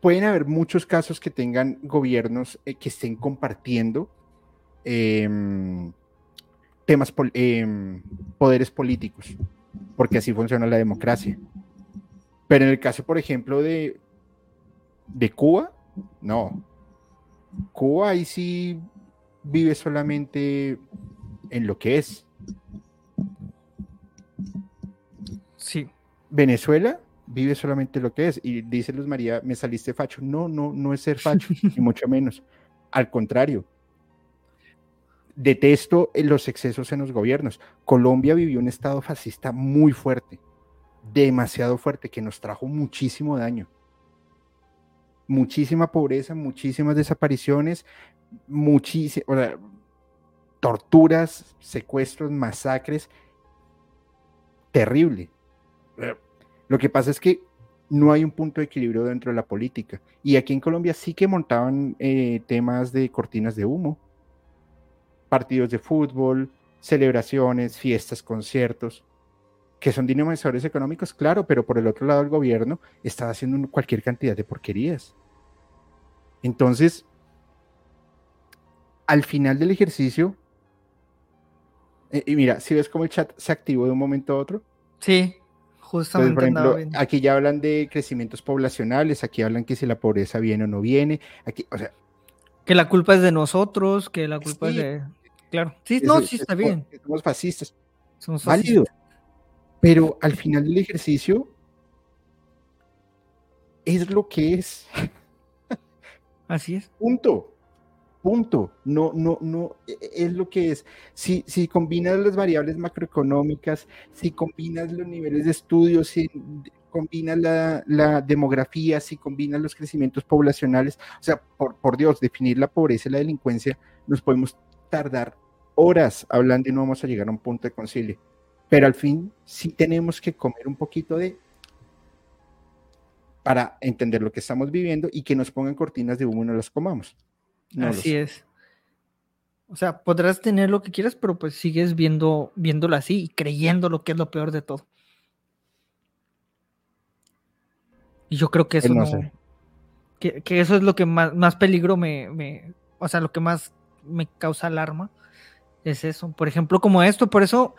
pueden haber muchos casos que tengan gobiernos eh, que estén compartiendo eh, temas, eh, poderes políticos, porque así funciona la democracia. Pero en el caso, por ejemplo, de, de Cuba, no. Cuba ahí sí vive solamente en lo que es. Venezuela vive solamente lo que es. Y dice Luz María, me saliste facho. No, no, no es ser facho, ni mucho menos. Al contrario. Detesto los excesos en los gobiernos. Colombia vivió un estado fascista muy fuerte, demasiado fuerte, que nos trajo muchísimo daño. Muchísima pobreza, muchísimas desapariciones, muchísimas, o sea, torturas, secuestros, masacres. Terrible lo que pasa es que no hay un punto de equilibrio dentro de la política. Y aquí en Colombia sí que montaban eh, temas de cortinas de humo, partidos de fútbol, celebraciones, fiestas, conciertos, que son dinamizadores económicos, claro, pero por el otro lado el gobierno estaba haciendo cualquier cantidad de porquerías. Entonces, al final del ejercicio, eh, y mira, si ves cómo el chat se activó de un momento a otro. Sí. Justamente por ejemplo, aquí ya hablan de crecimientos poblacionales, aquí hablan que si la pobreza viene o no viene, aquí, o sea. Que la culpa es de nosotros, que la culpa sí, es de. Claro. Sí, es, no, sí está bien. Somos fascistas. Somos fascistas. Válido. Pero al final del ejercicio es lo que es. Así es. Punto. Punto. No, no, no, e, e, es lo que es. Si, si combinas las variables macroeconómicas, si combinas los niveles de estudio, si combinas la, demografía, si combinas los crecimientos poblacionales, o sea, por, por Dios, definir la pobreza y la delincuencia, nos podemos tardar horas hablando y no vamos a llegar a un punto de concilio. Pero al fin sí tenemos que comer un poquito de para entender lo que estamos viviendo y que nos pongan cortinas de humo y no las comamos. No así es. O sea, podrás tener lo que quieras, pero pues sigues viendo, viéndolo así y creyendo lo que es lo peor de todo. Y yo creo que eso no. Que, eso es lo que más, más peligro me, me, o sea, lo que más me causa alarma es eso. Por ejemplo, como esto, por eso,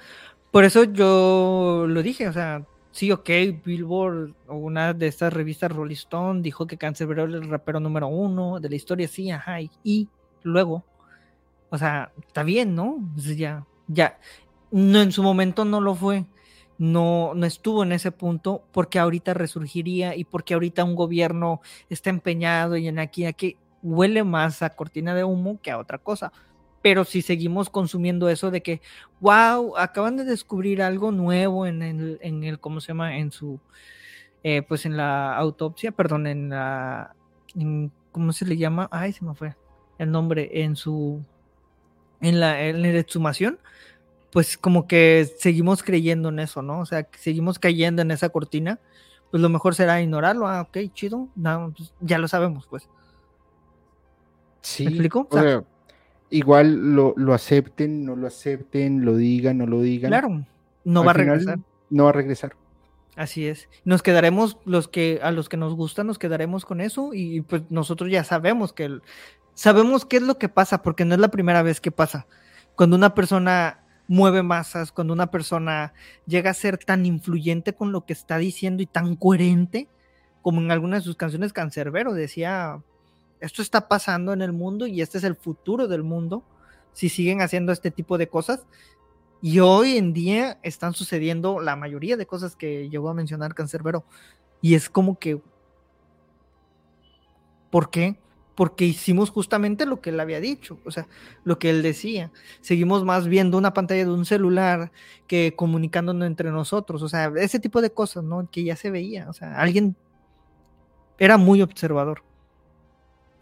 por eso yo lo dije, o sea, sí, ok, Billboard o una de estas revistas Rolling Stone dijo que Cancerbero era el rapero número uno de la historia, sí, ajá, y, luego, o sea, está bien, ¿no? ya, ya, no, en su momento no lo fue, no, no estuvo en ese punto porque ahorita resurgiría y porque ahorita un gobierno está empeñado y en aquí, aquí huele más a cortina de humo que a otra cosa pero si seguimos consumiendo eso de que, wow, acaban de descubrir algo nuevo en el, en el ¿cómo se llama? En su, eh, pues en la autopsia, perdón, en la, ¿cómo se le llama? Ay, se me fue el nombre, en su, en la, en la exhumación, pues como que seguimos creyendo en eso, ¿no? O sea, seguimos cayendo en esa cortina, pues lo mejor será ignorarlo, ah, ok, chido, no, pues ya lo sabemos, pues. Sí. ¿Me explico? O sea, igual lo, lo, acepten, no lo acepten, lo digan, no lo digan. Claro, no va a regresar. No va a regresar. Así es. Nos quedaremos, los que, a los que nos gusta, nos quedaremos con eso y pues nosotros ya sabemos que sabemos qué es lo que pasa, porque no es la primera vez que pasa. Cuando una persona mueve masas, cuando una persona llega a ser tan influyente con lo que está diciendo y tan coherente, como en algunas de sus canciones Cancerbero decía, esto está pasando en el mundo y este es el futuro del mundo si siguen haciendo este tipo de cosas. Y hoy en día están sucediendo la mayoría de cosas que llegó a mencionar Cancerbero. Y es como que... ¿Por qué? Porque hicimos justamente lo que él había dicho, o sea, lo que él decía. Seguimos más viendo una pantalla de un celular que comunicándonos entre nosotros, o sea, ese tipo de cosas, ¿no? Que ya se veía, o sea, alguien era muy observador.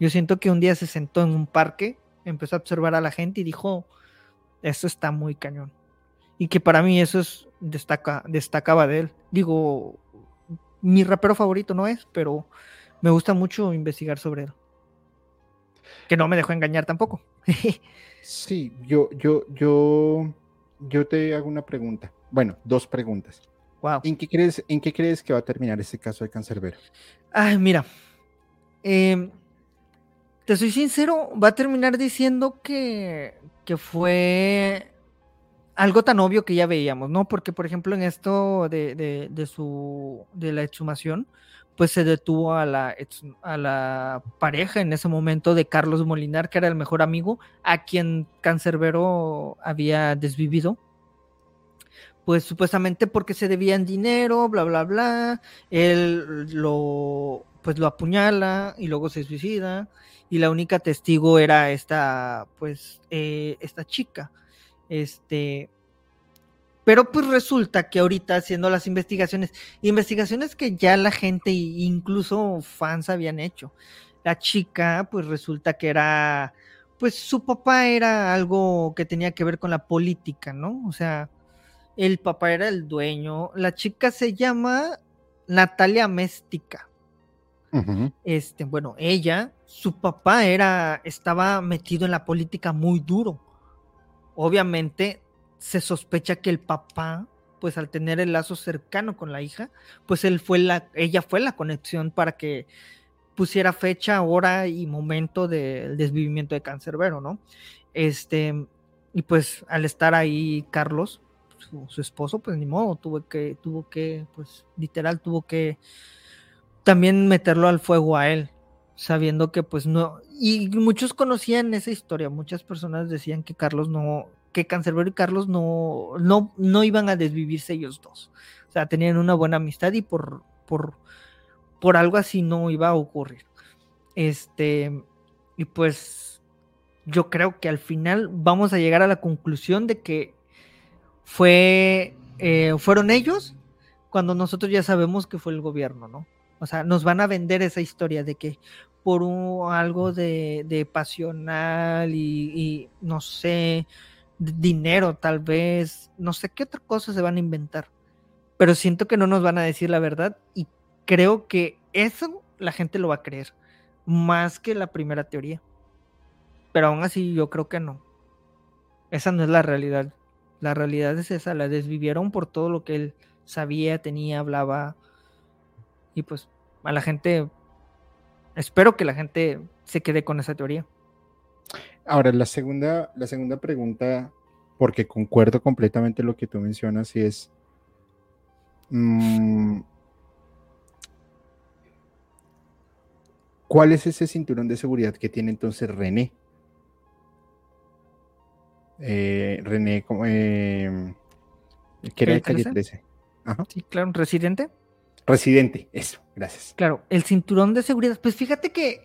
Yo siento que un día se sentó en un parque, empezó a observar a la gente y dijo, esto está muy cañón. Y que para mí eso es, destaca, destacaba de él. Digo, mi rapero favorito no es, pero me gusta mucho investigar sobre él. Que no me dejó engañar tampoco. sí, yo, yo, yo, yo te hago una pregunta. Bueno, dos preguntas. Wow. ¿En qué crees, en qué crees que va a terminar este caso de Cancerbero? Ay, mira. Eh, soy sincero, va a terminar diciendo que, que fue algo tan obvio que ya veíamos, ¿no? Porque, por ejemplo, en esto de, de, su, de la exhumación, pues se detuvo a la, a la pareja en ese momento de Carlos Molinar, que era el mejor amigo, a quien Cancerbero había desvivido. Pues supuestamente porque se debían dinero, bla, bla, bla. Él lo, pues lo apuñala y luego se suicida y la única testigo era esta, pues, eh, esta chica. Este, pero pues resulta que ahorita haciendo las investigaciones, investigaciones que ya la gente, incluso fans habían hecho. La chica, pues resulta que era, pues su papá era algo que tenía que ver con la política, ¿no? O sea, el papá era el dueño. La chica se llama Natalia Méstica. Este, bueno, ella, su papá era, estaba metido en la política muy duro. Obviamente se sospecha que el papá, pues al tener el lazo cercano con la hija, pues él fue la, ella fue la conexión para que pusiera fecha, hora y momento del desvivimiento de Cancerbero, ¿no? Este, y pues al estar ahí Carlos, su, su, esposo, pues ni modo, tuvo que, tuvo que, pues literal, tuvo que también meterlo al fuego a él, sabiendo que pues no, y muchos conocían esa historia, muchas personas decían que Carlos no, que Cancerbero y Carlos no, no, no iban a desvivirse ellos dos, o sea, tenían una buena amistad y por, por, por algo así no iba a ocurrir. Este, y pues yo creo que al final vamos a llegar a la conclusión de que fue, eh, fueron ellos cuando nosotros ya sabemos que fue el gobierno, ¿no? O sea, nos van a vender esa historia de que por algo de, pasional y, no sé, dinero tal vez, no sé qué otra cosa se van a inventar. Pero siento que no nos van a decir la verdad y creo que eso la gente lo va a creer, más que la primera teoría. Pero aún así yo creo que no. Esa no es la realidad. La realidad es esa, la desvivieron por todo lo que él sabía, tenía, hablaba. Y pues a la gente Espero que la gente se quede con esa teoría. Ahora, la segunda, la segunda pregunta, porque concuerdo completamente lo que tú mencionas, y es, mm, ¿cuál es ese cinturón de seguridad que tiene entonces René? Eh, René, eh, ¿qué era de calle 13? Sí, claro, un residente. Residente, eso, gracias. Claro, el cinturón de seguridad. Pues fíjate que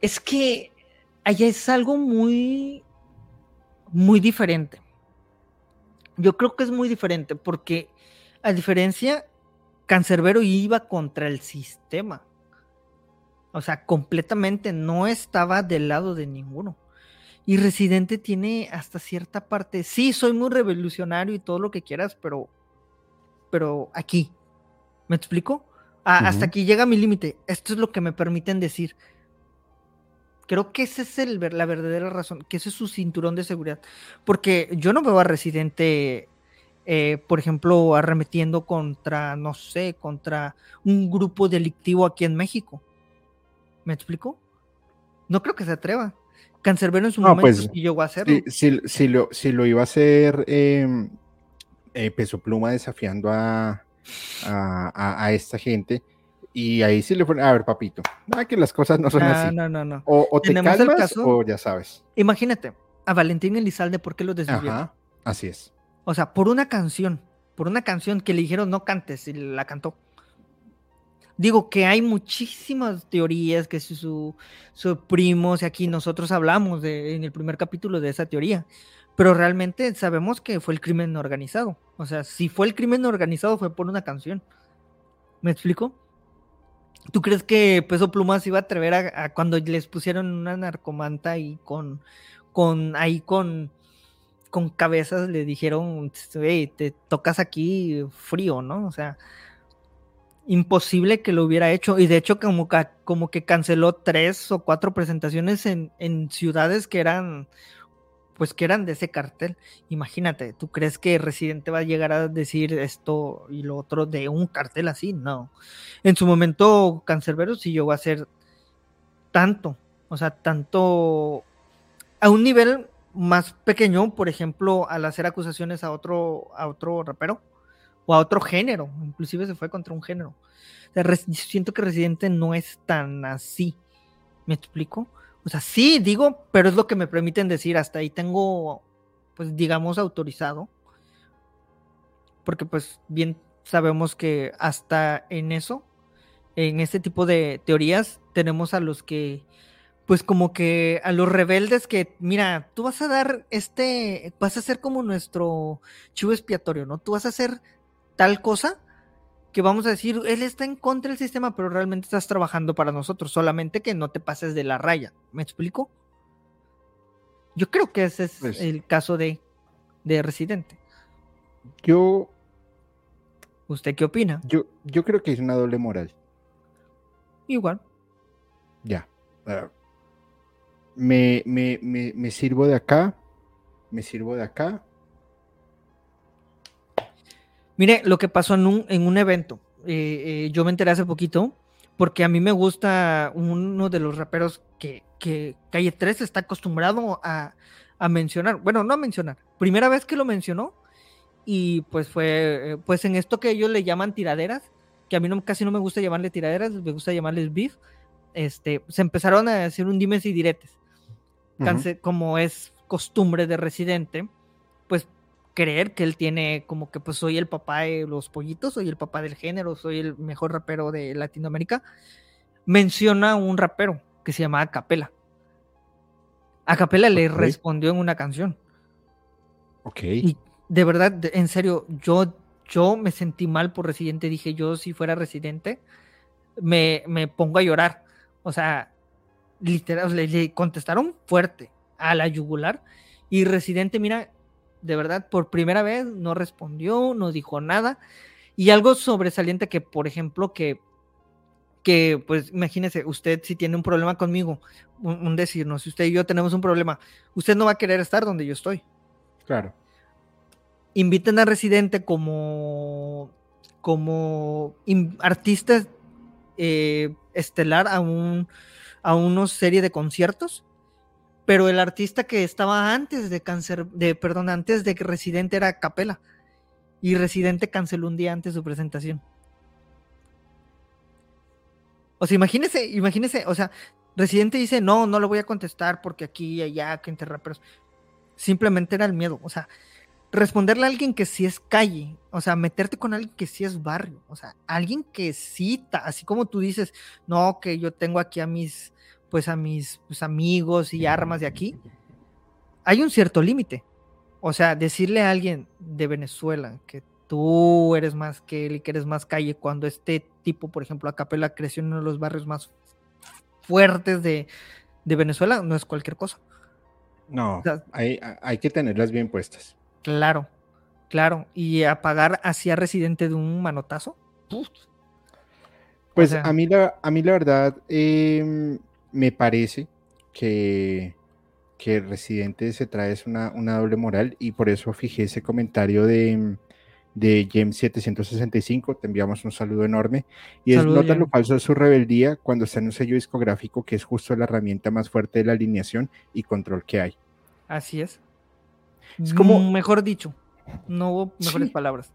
es que allá es algo muy, muy diferente. Yo creo que es muy diferente porque, a diferencia, Cancerbero iba contra el sistema. O sea, completamente no estaba del lado de ninguno. Y Residente tiene hasta cierta parte, sí, soy muy revolucionario y todo lo que quieras, pero, pero aquí, ¿me explico? Hasta aquí llega mi límite. Esto es lo que me permiten decir. Creo que esa es el, la verdadera razón, que ese es su cinturón de seguridad. Porque yo no veo a Residente, eh, por ejemplo, arremetiendo contra, no sé, contra un grupo delictivo aquí en México. ¿Me explico? No creo que se atreva. Cancerbero en su momento pues, y llegó a hacerlo. Si, lo, si lo iba a hacer em, eh, Peso Pluma desafiando a, a, esta gente, y ahí sí le fue, a ver, papito, nada que las cosas no son así. No, no, no. O, te calmas, el caso, o ya sabes. Imagínate, a Valentín Elizalde, ¿por qué lo desvivieron? Ajá, así es. O sea, por una canción, por una canción que le dijeron no cantes y la cantó. Digo que hay muchísimas teorías que su, su primo, si aquí nosotros hablamos de, en el primer capítulo de esa teoría, pero realmente sabemos que fue el crimen organizado. O sea, si fue el crimen organizado fue por una canción. ¿Me explico? ¿Tú crees que Peso Pluma se iba a atrever a, cuando les pusieron una narcomanta y con, con ahí con, con cabezas le dijeron, hey, te tocas aquí frío, ¿no? O sea, imposible que lo hubiera hecho. Y de hecho, como como que canceló tres o cuatro presentaciones en, ciudades que eran, pues que eran de ese cartel. Imagínate, ¿tú crees que Residente va a llegar a decir esto y lo otro de un cartel así? No. En su momento, Cancerbero sí llegó a ser tanto, o sea, tanto a un nivel más pequeño, por ejemplo, al hacer acusaciones a otro, a otro rapero o a otro género, inclusive se fue contra un género. siento que Residente no es tan así. ¿Me explico? O sea, sí, digo, pero es lo que me permiten decir. Hasta ahí tengo, pues, digamos, autorizado. Porque, pues, bien sabemos que hasta en eso, en este tipo de teorías, tenemos a los que, pues, como que a los rebeldes que, mira, tú vas a dar este, vas a ser como nuestro chivo expiatorio, ¿no? Tú vas a ser tal cosa que vamos a decir, él está en contra del sistema, pero realmente estás trabajando para nosotros, solamente que no te pases de la raya. ¿Me explico? Yo creo que ese es pues el caso de, de Residente. Yo. ¿Usted qué opina? Yo, yo creo que es una doble moral. Igual. Ya. me, me, me, me sirvo de acá. Me sirvo de acá Mire, lo que pasó en un, en un evento, eh, eh, yo me enteré hace poquito, porque a mí me gusta uno de los raperos que, que Calle 3 está acostumbrado a, mencionar, bueno, no a mencionar, primera vez que lo mencionó, y pues fue, eh, pues en esto que ellos le llaman tiraderas, que a mí no, casi no me gusta llamarle tiraderas, me gusta llamarles beef, este, se empezaron a decir un dimes y diretes, como es costumbre de residente, creer que él tiene como que pues soy el papá de los pollitos, soy el papá del género, soy el mejor rapero de Latinoamérica, menciona un rapero que se llama Acapela. Acapela le respondió en una canción. Ok. Y de verdad, en serio, yo, yo me sentí mal por Residente. Dije, yo si fuera Residente, me, me pongo a llorar. O sea, literal, le contestaron fuerte a la yugular. Y Residente, mira, de verdad, por primera vez no respondió, no dijo nada. Y algo sobresaliente que, por ejemplo, que, que pues imagínese, usted si tiene un problema conmigo, un, decirnos, si usted y yo tenemos un problema, usted no va a querer estar donde yo estoy. Claro. Inviten a Residente como, como artistas, eh, estelar a un a una serie de conciertos, pero el artista que estaba antes de cáncer, de perdón, antes de que Residente era Capela y Residente canceló un día antes su presentación. O sea, imagínese, imagínese, o sea, Residente dice, no, no lo voy a contestar porque aquí y allá, que entre raperos. Simplemente era el miedo, o sea, responderle a alguien que sí es calle, o sea, meterte con alguien que sí es barrio, o sea, alguien que cita, así como tú dices, no, que yo tengo aquí a mis, pues a mis pues, amigos y armas de aquí, hay un cierto límite. O sea, decirle a alguien de Venezuela que tú eres más que él y que eres más calle, cuando este tipo, por ejemplo, Acapela creció en uno de los barrios más fuertes de, Venezuela, no es cualquier cosa. No, hay, hay que tenerlas bien puestas. Claro, claro. Y apagar hacia residente de un manotazo. Pues a, mí la, a mí la verdad em, me parece que, que Residente se trae una, una doble moral y por eso fijé ese comentario de, de James 765, te enviamos un saludo enorme. Y es nota lo falso de su rebeldía cuando está en un sello discográfico que es justo la herramienta más fuerte de la alineación y control que hay. Así es. Es como, mm, mejor dicho, no hubo mejores palabras.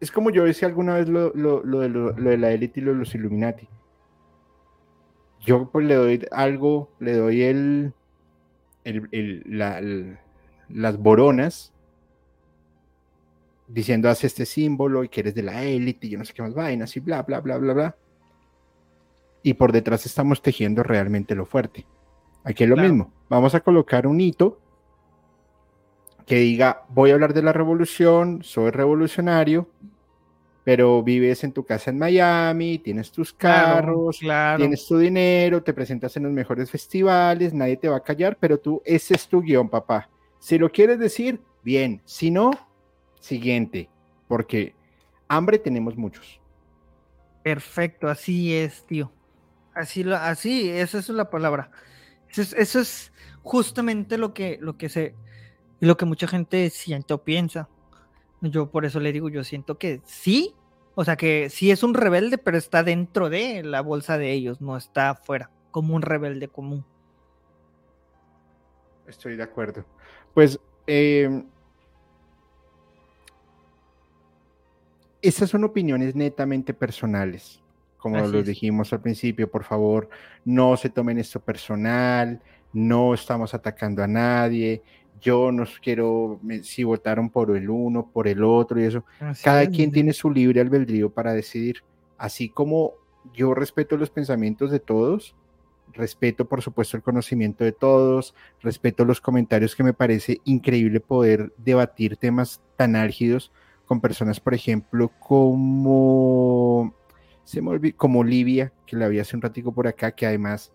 Es como yo decía alguna vez lo, de, la élite y lo de los Illuminati. Yo pues le doy algo, le doy el, las boronas diciendo haz este símbolo y que eres de la élite y yo no sé qué más vainas y bla, bla, bla, bla, bla. Y por detrás estamos tejiendo realmente lo fuerte. Aquí es lo mismo. Vamos a colocar un hito que diga, voy a hablar de la revolución, soy revolucionario, pero vives en tu casa en Miami, tienes tus carros, tienes tu dinero, te presentas en los mejores festivales, nadie te va a callar, pero tú, ese es tu guion, papá. Si lo quieres decir, bien, si no, siguiente, porque hambre tenemos muchos. Perfecto, así es, tío. Así, lo, así, esa es la palabra. Eso es, eso es justamente lo que, lo que se, lo que mucha gente siente o piensa. Yo por eso le digo, yo siento que sí, o sea que sí es un rebelde, pero está dentro de la bolsa de ellos, no está afuera, como un rebelde común. Estoy de acuerdo. Pues eh, estas son opiniones netamente personales. Como lo dijimos al principio, por favor, no se tomen esto personal, no estamos atacando a nadie, yo no quiero si votaron por el uno, por el otro y eso. Cada quien tiene su libre albedrío para decidir. Así como yo respeto los pensamientos de todos, respeto por supuesto el conocimiento de todos, respeto los comentarios que me parece increíble poder debatir temas tan álgidos con personas, por ejemplo, como se como Livia, que la había hace un ratico por acá, que además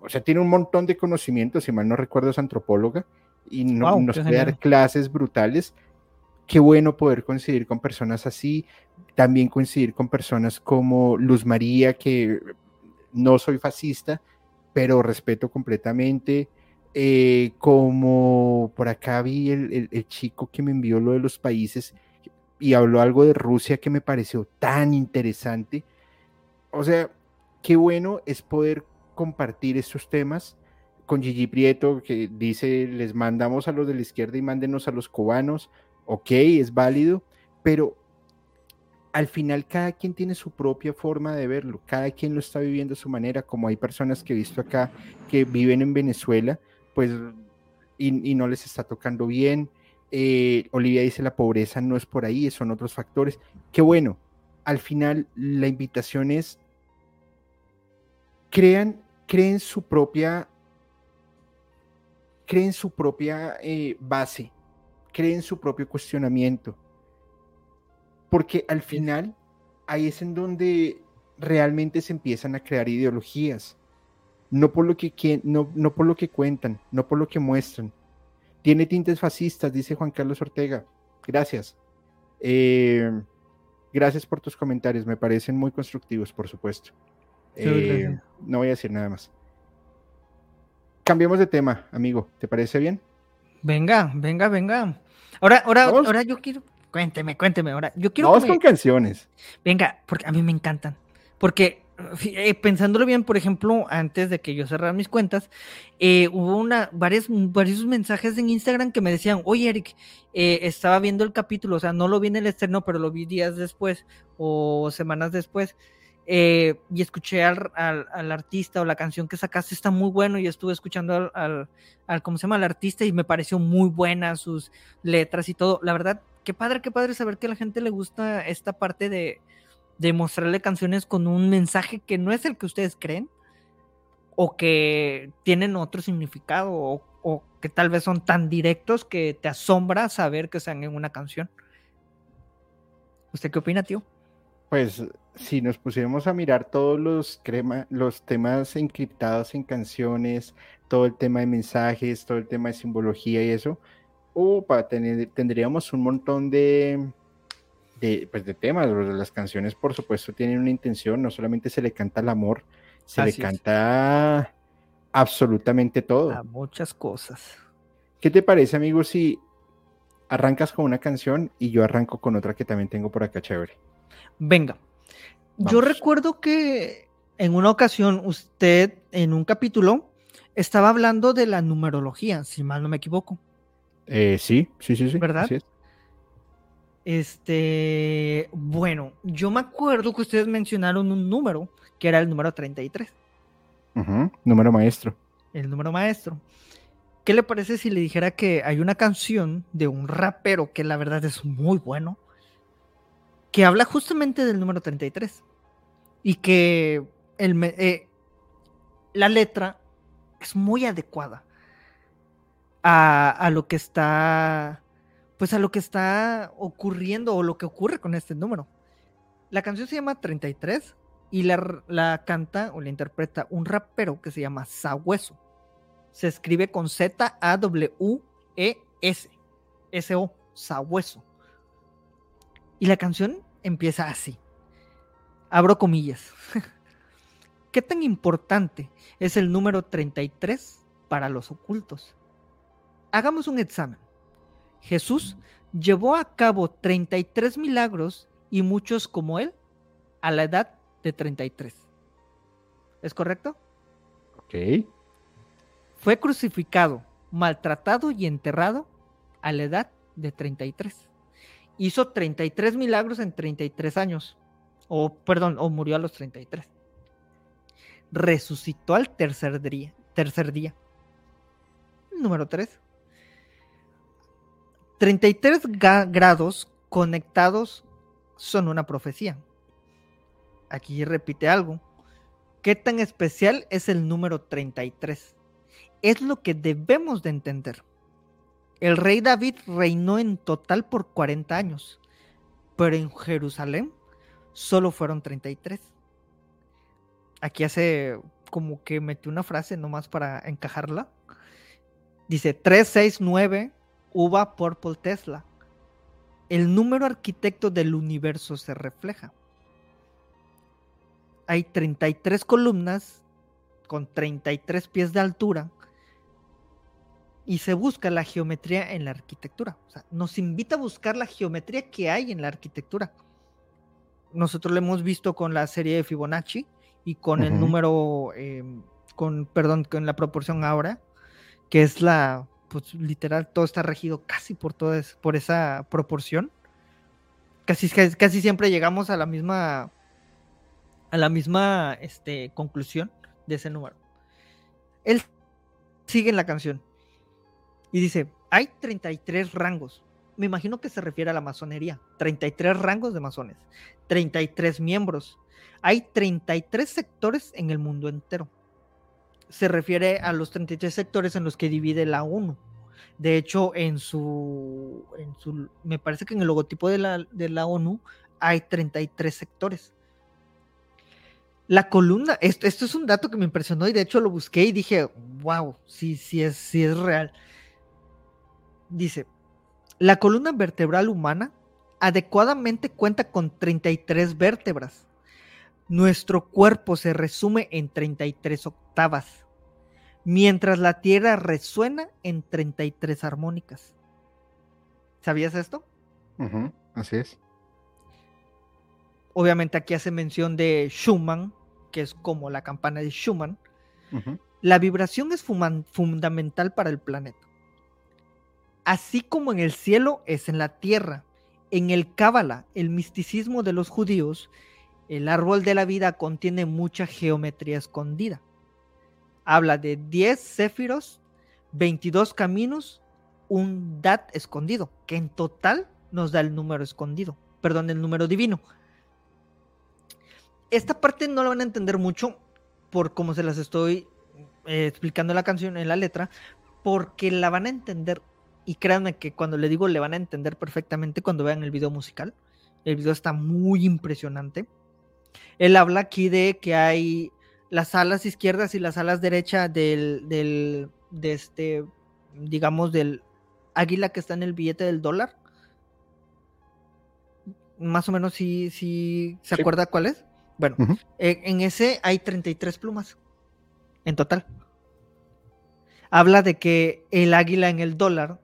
o sea, tiene un montón de conocimientos, si mal no recuerdo es antropóloga, y no, nos puede dar clases brutales. Qué bueno poder coincidir con personas así, también coincidir con personas como Luz María, que no soy fascista, pero respeto completamente. Eh, como por acá vi el, el chico que me envió lo de los países y habló algo de Rusia que me pareció tan interesante. O sea, qué bueno es poder compartir estos temas con Gigi Prieto, que dice, les mandamos a los de la izquierda y mándenos a los cubanos, ok, es válido, pero al final cada quien tiene su propia forma de verlo, cada quien lo está viviendo a su manera, como hay personas que he visto acá que viven en Venezuela, pues, y, no les está tocando bien. Eh, Olivia dice, la pobreza no es por ahí, son otros factores. Qué bueno, al final la invitación es, crean creen su propia, creen su propia eh, base, creen su propio cuestionamiento. Porque al final ahí es en donde realmente se empiezan a crear ideologías. No por lo que, no, no por lo que cuentan, no por lo que muestran. Tiene tintes fascistas, dice Juan Carlos Ortega. Gracias. Eh, gracias por tus comentarios, me parecen muy constructivos, por supuesto. Eh, no voy a decir nada más. Cambiemos de tema, amigo. ¿Te parece bien? Venga, venga, venga. Ahora, ahora, ahora yo quiero. Cuénteme, cuénteme. Ahora, yo quiero. Vamos con canciones. Venga, porque a mí me encantan. Porque eh, pensándolo bien, por ejemplo, antes de que yo cerrara mis cuentas, eh, hubo una, varios mensajes en Instagram que me decían, oye Eric, eh, estaba viendo el capítulo, o sea, no lo vi en el externo, pero lo vi días después o semanas después, y escuché al, artista o la canción que sacaste está muy bueno y estuve escuchando al, al, ¿cómo se llama? Al artista y me pareció muy buena sus letras y todo. La verdad, qué padre, qué padre saber que a la gente le gusta esta parte de de mostrarle canciones con un mensaje que no es el que ustedes creen o que tienen otro significado o, que tal vez son tan directos que te asombra saber que están en una canción. ¿Usted qué opina, tío? Pues si nos pusiéramos a mirar todos los, crema, los temas encriptados en canciones, todo el tema de mensajes, todo el tema de simbología y eso, opa, tendríamos un montón de, de, pues de temas, las canciones por supuesto tienen una intención, no solamente se le canta el amor, se le canta absolutamente todo. A muchas cosas. ¿Qué te parece, amigo, si arrancas con una canción y yo arranco con otra que también tengo por acá chévere? Venga. Yo recuerdo que en una ocasión usted en un capítulo estaba hablando de la numerología, si mal no me equivoco. Eh, sí, sí, sí, sí. ¿Verdad? Este, bueno, yo me acuerdo que ustedes mencionaron un número, que era el número 33. número maestro. El número maestro. ¿Qué le parece si le dijera que hay una canción de un rapero que la verdad es muy bueno, que habla justamente del número 33 y que eh, la letra es muy adecuada a, a lo que está pues a lo que está ocurriendo o lo que ocurre con este número. La canción se llama 33 y la, canta o la interpreta un rapero que se llama Sahueso. Se escribe con Z-A-W-E-S. S-O, Sahueso. Y la canción empieza así. Abro comillas. ¿Qué tan importante es el número 33 para los ocultos? Hagamos un examen. Jesús llevó a cabo 33 milagros y muchos como él a la edad de 33. ¿Es correcto? Ok. Fue crucificado, maltratado y enterrado a la edad de 33. Hizo 33 milagros en 33 años. O, perdón, o murió a los 33. Resucitó al tercer día. Tercer día. Número 3 33 grados conectados son una profecía. Aquí repite algo. ¿Qué tan especial es el número 33? Es lo que debemos de entender. El rey David reinó en total por 40 años, pero en Jerusalén solo fueron 33. Aquí hace como que metió una frase nomás para encajarla. Dice 369 UVA Purple Tesla. El número arquitecto del universo se refleja. Hay 33 columnas con 33 pies de altura y se busca la geometría en la arquitectura. O sea, nos invita a buscar la geometría que hay en la arquitectura. Nosotros lo hemos visto con la serie de Fibonacci y con el número, em, con, perdón, con la proporción ahora, que es la pues literal todo está regido casi por toda por esa proporción. Casi, casi siempre llegamos a la misma a la misma este, conclusión de ese número. Él sigue en la canción y dice, hay 33 rangos. Me imagino que se refiere a la masonería. 33 rangos de masones, 33 miembros. Hay 33 sectores en el mundo entero se refiere a los 33 sectores en los que divide la ONU. De hecho, en su, en su me parece que en el logotipo de la, de la ONU hay 33 sectores. La columna, esto, esto, es un dato que me impresionó y de hecho lo busqué y dije, wow, sí, sí es, sí es real. Dice, la columna vertebral humana adecuadamente cuenta con 33 vértebras nuestro cuerpo se resume en 33 octavas, mientras la Tierra resuena en 33 armónicas. ¿Sabías esto? así es. obviamente aquí hace mención de Schumann, que es como la campana de Schumann. La vibración es fundamental para el planeta. Así como en el cielo es en la tierra. En el Cábala, el misticismo de los judíos, el árbol de la vida contiene mucha geometría escondida. Habla de 10 céfiros, 22 caminos, un dat escondido, que en total nos da el número escondido, perdón, el número divino. Esta parte no la van a entender mucho por cómo se las estoy eh, explicando la canción, en la letra, porque la van a entender y créanme que cuando le digo le van a entender perfectamente cuando vean el video musical. El video está muy impresionante. Él habla aquí de que hay las alas izquierdas y las alas derechas del, del, de este, digamos, del águila que está en el billete del dólar. Más o menos si, si se acuerda cuál es. Bueno, eh, en ese hay 33 plumas en total. Habla de que el águila en el dólar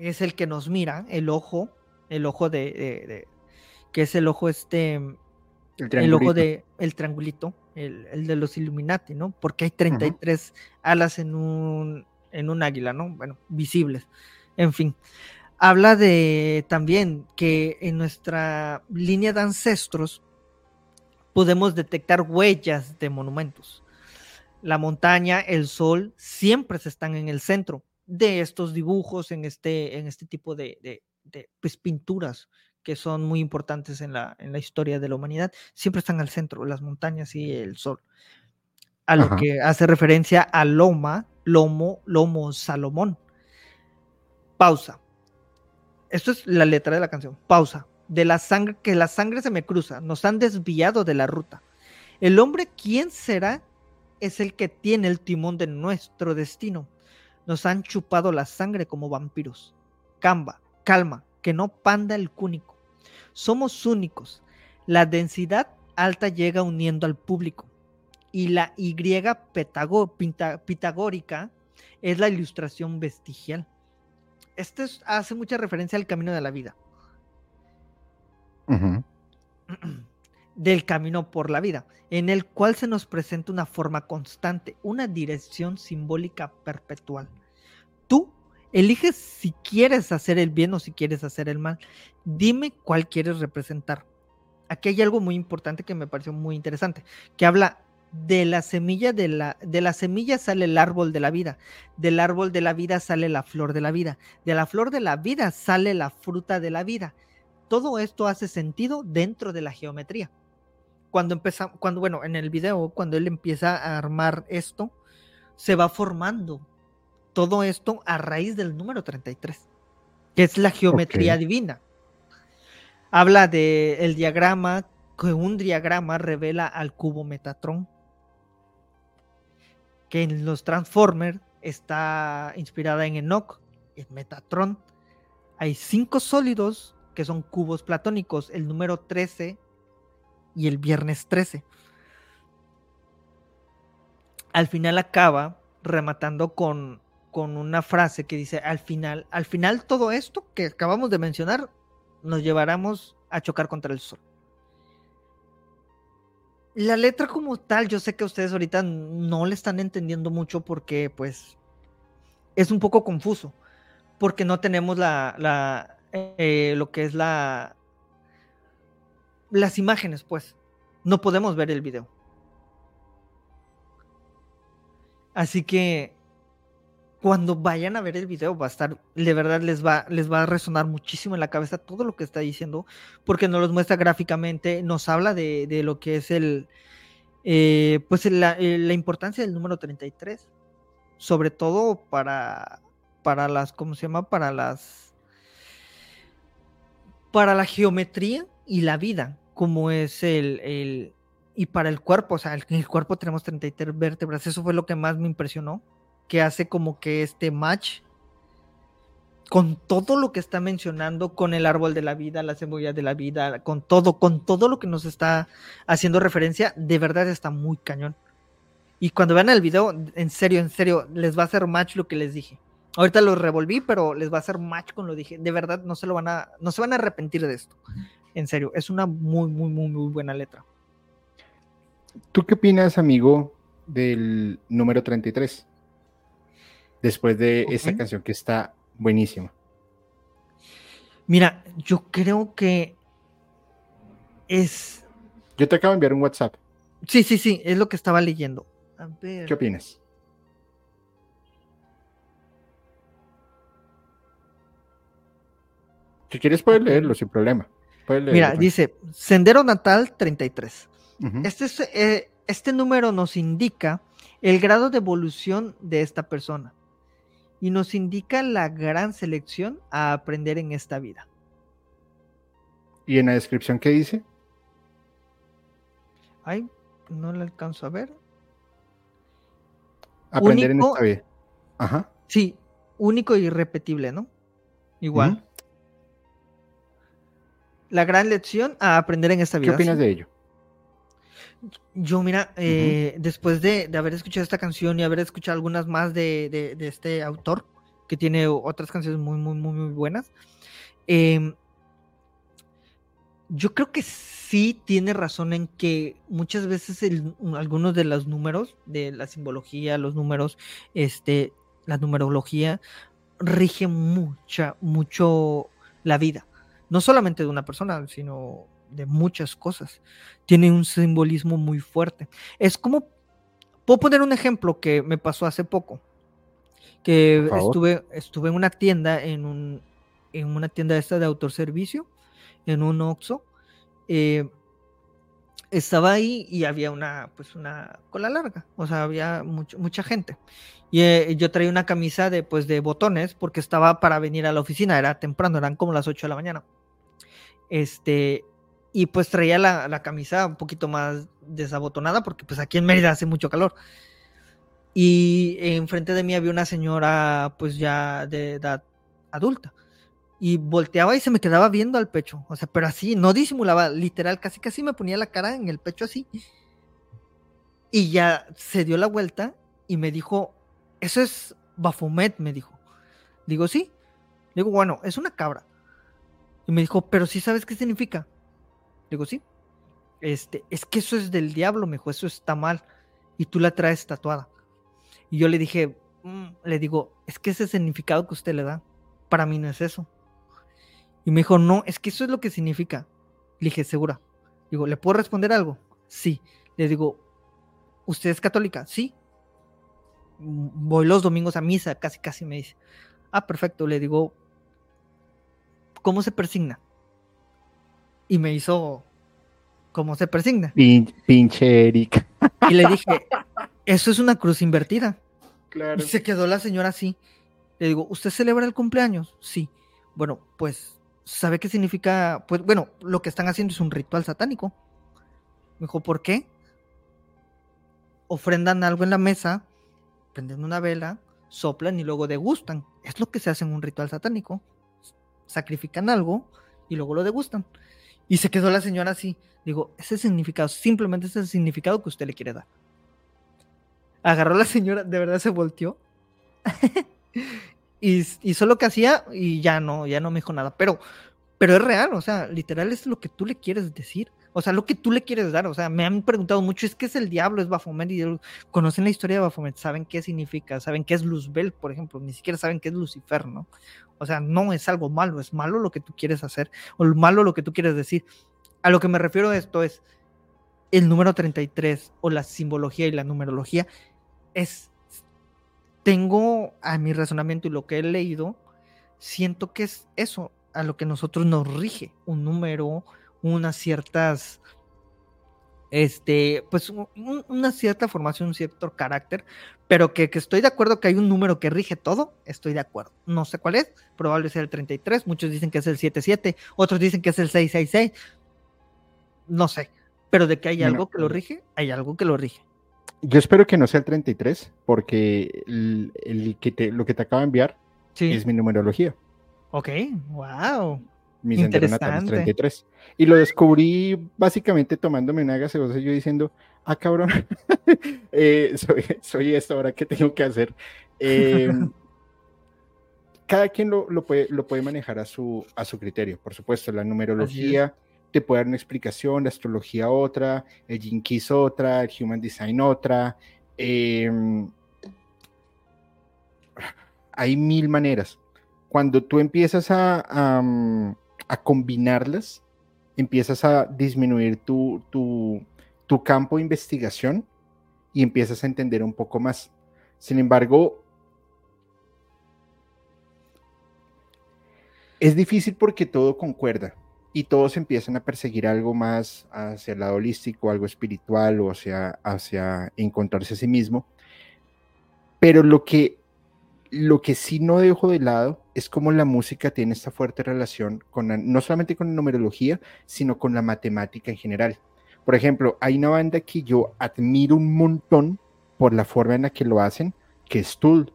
es el que nos mira, el ojo, el ojo de, que es el ojo este, el, ojo de, el triangulito, el, de los Illuminati, ¿no? Porque hay 33 alas en un, en un águila, ¿no? Bueno, visibles. En fin, habla de también que en nuestra línea de ancestros podemos detectar huellas de monumentos. La montaña, el sol, siempre se están en el centro de estos dibujos, en este, en este tipo de, pues, pinturas que son muy importantes en la, en la historia de la humanidad, siempre están al centro, las montañas y el sol. A lo que hace referencia a Loma, Lomo, Lomo Salomón. Pausa. Esto es la letra de la canción. Pausa. De la sangre, que la sangre se me cruza. Nos han desviado de la ruta. El hombre, ¿quién será? Es el que tiene el timón de nuestro destino. Nos han chupado la sangre como vampiros. Camba, calma, que no panda el cúnico. Somos únicos. La densidad alta llega uniendo al público. Y la Y pitagórica es la ilustración vestigial. Esto hace mucha referencia al camino de la vida. Del camino por la vida, en el cual se nos presenta una forma constante, una dirección simbólica perpetual. Eliges si quieres hacer el bien o si quieres hacer el mal. Dime cuál quieres representar. Aquí hay algo muy importante que me pareció muy interesante, que habla de la semilla de la, de la semilla sale el árbol de la vida, del árbol de la vida sale la flor de la vida, de la flor de la vida sale la fruta de la vida. Todo esto hace sentido dentro de la geometría. Cuando empezamos, cuando, bueno, en el video, cuando él empieza a armar esto, se va formando todo esto a raíz del número 33, que es la geometría divina. Habla del el diagrama, que un diagrama revela al cubo Metatron que en los Transformers está inspirada en Enoch, en Metatron. Hay cinco sólidos que son cubos platónicos, el número 13 y el viernes 13. Al final acaba rematando con, con una frase que dice, al final, al final todo esto que acabamos de mencionar nos llevaremos a chocar contra el sol la letra como tal, yo sé que ustedes ahorita no le están entendiendo mucho porque pues es un poco confuso, porque no tenemos la, la eh, lo que es la, las imágenes, pues, no podemos ver el video. Así que cuando vayan a ver el video va a estar, de verdad les va, les va a resonar muchísimo en la cabeza todo lo que está diciendo, porque nos los muestra gráficamente, nos habla de, lo que es el, eh, pues eh, la, importancia del número 33, sobre todo para, para las, ¿cómo se llama? Para las, para la geometría y la vida, como es el, el y para el cuerpo, o sea, en el cuerpo tenemos 33 vértebras, eso fue lo que más me impresionó que hace como que este match con todo lo que está mencionando, con el árbol de la vida, la cebolla de la vida, con todo, con todo lo que nos está haciendo referencia, de verdad está muy cañón. Y cuando vean el video, en serio, en serio, les va a hacer match lo que les dije. Ahorita lo revolví, pero les va a hacer match con lo dije. De verdad, no se lo van a, no se van a arrepentir de esto. en serio, es una muy, muy, muy, muy buena letra. ¿Tú qué opinas, amigo, del número 33? Después de esta canción que está buenísima. Mira, yo creo que es... Yo te acabo de enviar un WhatsApp. Sí, sí, sí, es lo que estaba leyendo. ¿Qué opinas? Si quieres puedes leerlo sin problema. Mira, dice Sendero Natal 33. este, es, eh, este número nos indica el grado de evolución de esta persona y nos indica la gran selección a aprender en esta vida. ¿Y en la descripción qué dice? Ay, no le alcanzo a ver. Aprender en esta vida. Ajá. Sí, único y irrepetible, ¿no? Igual. La gran lección a aprender en esta vida. ¿Qué opinas de ello? Yo, mira, eh, después de, haber escuchado esta canción y haber escuchado algunas más de, este autor, que tiene otras canciones muy, muy, muy, muy buenas, em, yo creo que sí tiene razón en que muchas veces algunos de los números, de la simbología, los números, este, la numerología, rige mucha, mucho la vida. No solamente de una persona, sino de muchas cosas. Tiene un simbolismo muy fuerte. Es como, puedo poner un ejemplo que me pasó hace poco, que estuve, estuve en una tienda, en, un, en una tienda esta de autoservicio, en un Oxxo, eh, estaba ahí y había una, pues una cola larga, o sea, había mucha gente. Y eh, yo traía una camisa de, pues, de botones porque estaba para venir a la oficina, era temprano, eran como las 8 de la mañana. Este, y pues traía la, camisa un poquito más desabotonada porque pues aquí en Mérida hace mucho calor. Y enfrente de mí había una señora pues ya de edad adulta. Y volteaba y se me quedaba viendo al pecho. O sea, pero así, no disimulaba, literal, casi casi me ponía la cara en el pecho así. Y ya se dio la vuelta y me dijo, eso es Bafomet, me dijo. Digo, sí. Digo, bueno, es una cabra. Y me dijo, pero sí sabes qué significa. Digo, sí. Este, es que eso es del diablo, me dijo, eso está mal. Y tú la traes tatuada. Y yo le dije, mm", le digo, es que ese significado que usted le da, para mí no es eso. Y me dijo, no, es que eso es lo que significa. Le dije, segura. Digo, ¿le puedo responder algo? Sí. Le digo, ¿usted es católica? Sí. Voy los domingos a misa, casi, casi me dice. Ah, perfecto. Le digo, ¿cómo se persigna? Y me hizo como se persigna. pinche Erika. Y le dije, eso es una cruz invertida. Claro. Y se quedó la señora así. Le digo, ¿usted celebra el cumpleaños? Sí. Bueno, pues, ¿sabe qué significa? Pues, bueno, lo que están haciendo es un ritual satánico. Me dijo, ¿por qué? Ofrendan algo en la mesa, prenden una vela, soplan y luego degustan. Es lo que se hace en un ritual satánico. Sacrifican algo y luego lo degustan. Y se quedó la señora así. Digo, ese significado, simplemente ese es el significado que usted le quiere dar. Agarró la señora, de verdad se volteó. y hizo lo que hacía y ya no, ya no me dijo nada. Pero, pero es real, o sea, literal es lo que tú le quieres decir. O sea, lo que tú le quieres dar. O sea, me han preguntado mucho, es que es el diablo, es Bafomet. Y conocen la historia de Bafomet, saben qué significa, saben qué es Luzbel, por ejemplo. Ni siquiera saben qué es Lucifer, ¿no? O sea, no es algo malo, es malo lo que tú quieres hacer o malo lo que tú quieres decir. A lo que me refiero a esto es el número 33 o la simbología y la numerología es tengo a mi razonamiento y lo que he leído, siento que es eso a lo que nosotros nos rige, un número, unas ciertas este, pues una cierta formación, un cierto carácter, pero que, estoy de acuerdo que hay un número que rige todo, estoy de acuerdo. No sé cuál es, probablemente sea el 33, muchos dicen que es el 77, otros dicen que es el 666, no sé, pero de que hay algo que lo rige, hay algo que lo rige. Yo espero que no sea el 33, porque el, que lo que te acabo de enviar es mi numerología. Ok, wow mi sendero natal 33. Y lo descubrí básicamente tomándome una gaseosa y yo diciendo, ah, cabrón, eh, soy, soy, esto ahora que tengo que hacer. Em, cada quien lo, lo, puede, lo puede manejar a su, a su criterio, por supuesto. La numerología te puede dar una explicación, la astrología otra, el Jinkies otra, el Human Design otra. Em, hay mil maneras. Cuando tú empiezas a, a, combinarlas, empiezas a disminuir tu, tu, tu campo de investigación y empiezas a entender un poco más. Sin embargo, es difícil porque todo concuerda y todos empiezan a perseguir algo más hacia el lado holístico, algo espiritual o hacia, hacia encontrarse a sí mismo. Pero lo que, lo que sí no dejo de lado es cómo la música tiene esta fuerte relación con no solamente con la numerología, sino con la matemática en general. Por ejemplo, hay una banda que yo admiro un montón por la forma en la que lo hacen, que es Tool.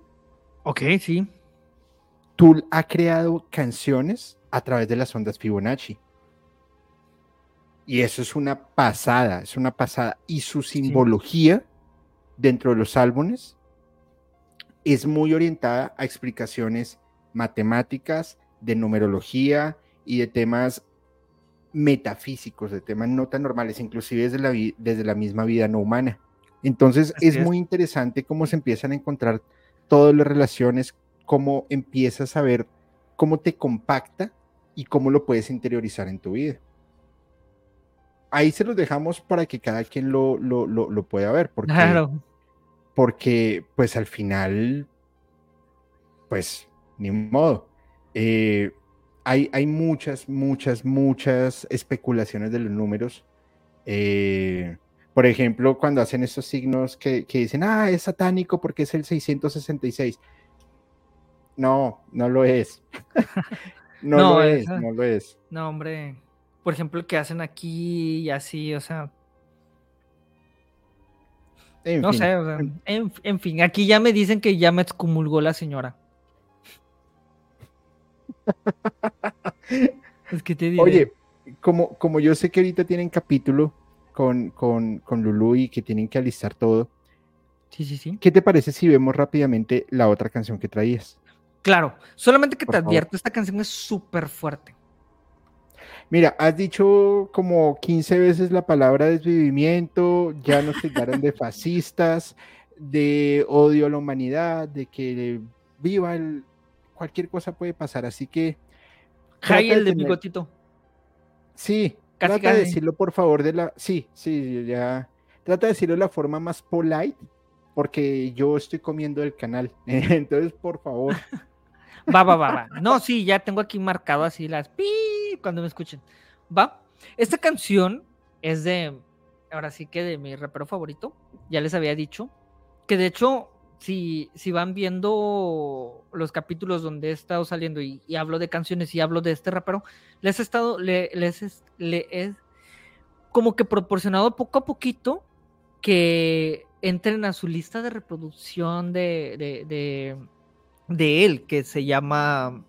Ok, sí. Tool ha creado canciones a través de las ondas Fibonacci. Y eso es una pasada, es una pasada. Y su simbología dentro de los álbumes es muy orientada a explicaciones matemáticas, de numerología y de temas metafísicos, de temas no tan normales, inclusive desde la, desde la misma vida no humana. Entonces es, muy interesante cómo se empiezan a encontrar todas las relaciones, cómo empiezas a ver cómo te compacta y cómo lo puedes interiorizar en tu vida ahí se los dejamos para que cada quien lo, lo, pueda ver. Porque, claro. Porque, pues al final, pues, ni modo. Eh, hay, hay, muchas, muchas, muchas especulaciones de los números. Eh, por ejemplo, cuando hacen estos signos que, dicen, ah, es satánico porque es el 666. No, no lo es. no, lo es, no lo es. No, hombre por ejemplo, el que hacen aquí y así, o sea. No sé, o sea, en, fin, aquí ya me dicen que ya me excomulgó la señora. es que te diré. Oye, como, como yo sé que ahorita tienen capítulo con, con, con Lulu y que tienen que alistar todo. Sí, sí, sí. ¿Qué te parece si vemos rápidamente la otra canción que traías? Claro, solamente que te advierto, esta canción es súper fuerte. Mira, has dicho como 15 veces la palabra desvivimiento, ya nos tildaron de fascistas, de odio a la humanidad, de que viva el... Cualquier cosa puede pasar, así que... Jai el de, bigotito. Sí, trata de decirlo por favor de la... Sí, sí, ya... Trata de decirlo de la forma más polite, porque yo estoy comiendo el canal. Entonces, por favor. Va, va, va, va. No, sí, ya tengo aquí marcado así las pi cuando me escuchen. Va. Esta canción es de, ahora sí que de mi rapero favorito. Ya les había dicho. Que de hecho, si, si van viendo los capítulos donde he estado saliendo y, hablo de canciones y hablo de este rapero, les he estado, le, les le he como que proporcionado poco a poquito que entren a su lista de reproducción de, de de él que se llama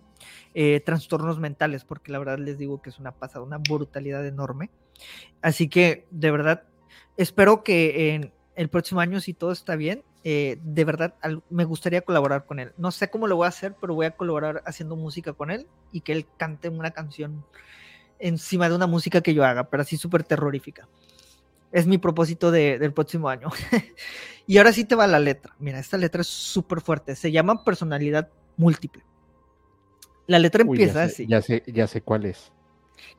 eh, Trastornos Mentales, porque la verdad les digo que es una pasada, una brutalidad enorme. Así que de verdad, espero que en el próximo año, si todo está bien, eh, de verdad me gustaría colaborar con él. No sé cómo lo voy a hacer, pero voy a colaborar haciendo música con él y que él cante una canción encima de una música que yo haga, pero así súper terrorífica. Es mi propósito del próximo año. y ahora sí te va la letra. Mira, esta letra es súper fuerte. Se llama personalidad múltiple. La letra empieza así. Ya sé, ya sé cuál es.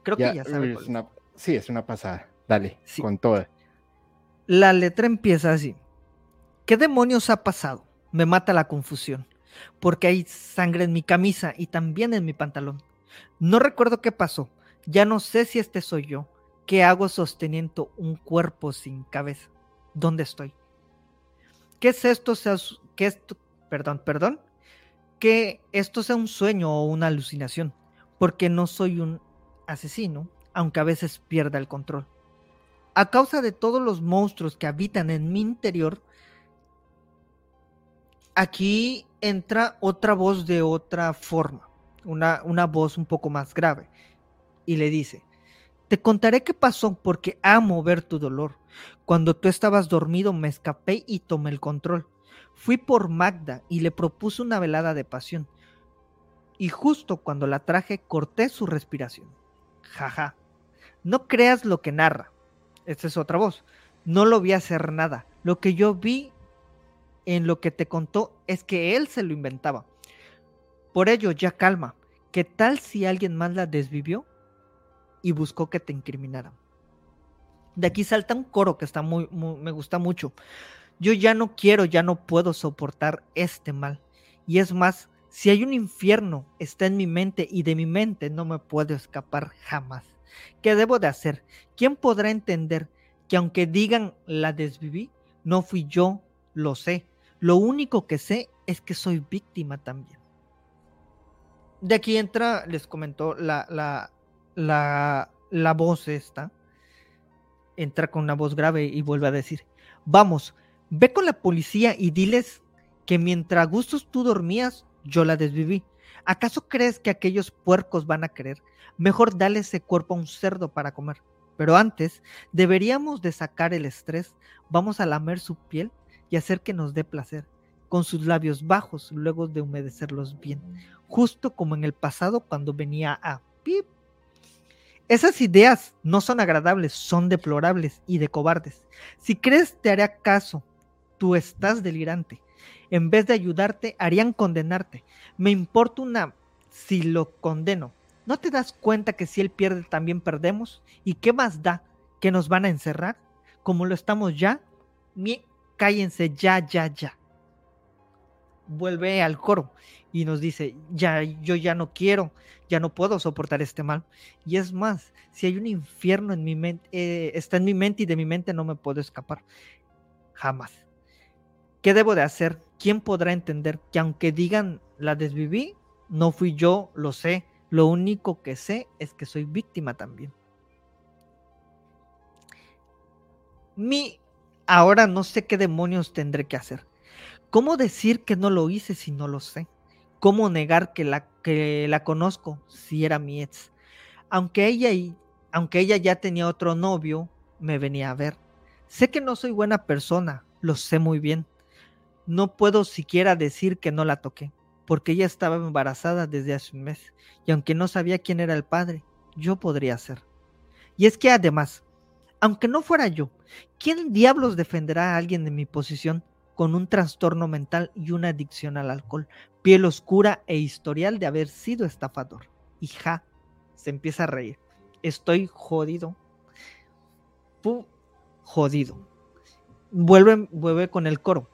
Creo que ya sabes. sí, es una pasada. Dale, con toda. La letra empieza así. ¿Qué demonios ha pasado? Me mata la confusión. Porque hay sangre en mi camisa y también en mi pantalón. No recuerdo qué pasó. Ya no sé si este soy yo. ¿Qué hago sosteniendo un cuerpo sin cabeza? ¿Dónde estoy? ¿Qué es esto? ¿Qué esto? Perdón, perdón. Que esto sea un sueño o una alucinación, porque no soy un asesino, aunque a veces pierda el control. A causa de todos los monstruos que habitan en mi interior, aquí entra otra voz de otra forma, una, una voz un poco más grave, y le dice, te contaré qué pasó porque amo ver tu dolor. Cuando tú estabas dormido me escapé y tomé el control. Fui por Magda y le propuse una velada de pasión. Y justo cuando la traje corté su respiración. Jaja. No creas lo que narra. Esta es otra voz. No lo vi hacer nada. Lo que yo vi en lo que te contó es que él se lo inventaba. Por ello, ya calma. ¿Qué tal si alguien más la desvivió y buscó que te incriminaran? De aquí salta un coro que está muy, me gusta mucho. Yo ya no quiero, ya no puedo soportar este mal. Y es más, si hay un infierno, está en mi mente y de mi mente no me puedo escapar jamás. ¿Qué debo de hacer? ¿Quién podrá entender que aunque digan la desviví, no fui yo, lo sé. Lo único que sé es que soy víctima también. De aquí entra, les comentó la, la, la, la voz esta. Entra con una voz grave y vuelve a decir, vamos, ve con la policía y diles que mientras gustos tú dormías, yo la desviví. ¿Acaso crees que aquellos puercos van a creer? Mejor dale ese cuerpo a un cerdo para comer. Pero antes, deberíamos de sacar el estrés, vamos a lamer su piel y hacer que nos dé placer, con sus labios bajos, luego de humedecerlos bien, justo como en el pasado cuando venía a pip. Esas ideas no son agradables, son deplorables y de cobardes. Si crees te haré caso, tú estás delirante. En vez de ayudarte, harían condenarte. Me importa una si lo condeno. ¿No te das cuenta que si él pierde también perdemos? ¿Y qué más da? ¿Que nos van a encerrar? Como lo estamos ya. cállense ya, ya, ya. Vuelve al coro y nos dice, ya, yo ya no quiero, ya no puedo soportar este mal. Y es más, si hay un infierno en mi mente, eh, está en mi mente y de mi mente no me puedo escapar. Jamás. ¿Qué debo de hacer? ¿quién podrá entender que aunque digan la desviví, no fui yo, lo sé, lo único que sé es que soy víctima también. Mi, ahora no sé qué demonios tendré que hacer. ¿Cómo decir que no lo hice si no lo sé? ¿Cómo negar que la, que la conozco si era mi ex? Aunque ella, aunque ella ya tenía otro novio, me venía a ver. Sé que no soy buena persona, lo sé muy bien no puedo siquiera decir que no la toqué, porque ella estaba embarazada desde hace un mes, y aunque no sabía quién era el padre, yo podría ser. Y es que además, aunque no fuera yo, ¿quién diablos defenderá a alguien de mi posición con un trastorno mental y una adicción al alcohol, piel oscura e historial de haber sido estafador? Y ja, se empieza a reír. Estoy jodido. jodido. Vuelve, vuelve con el coro.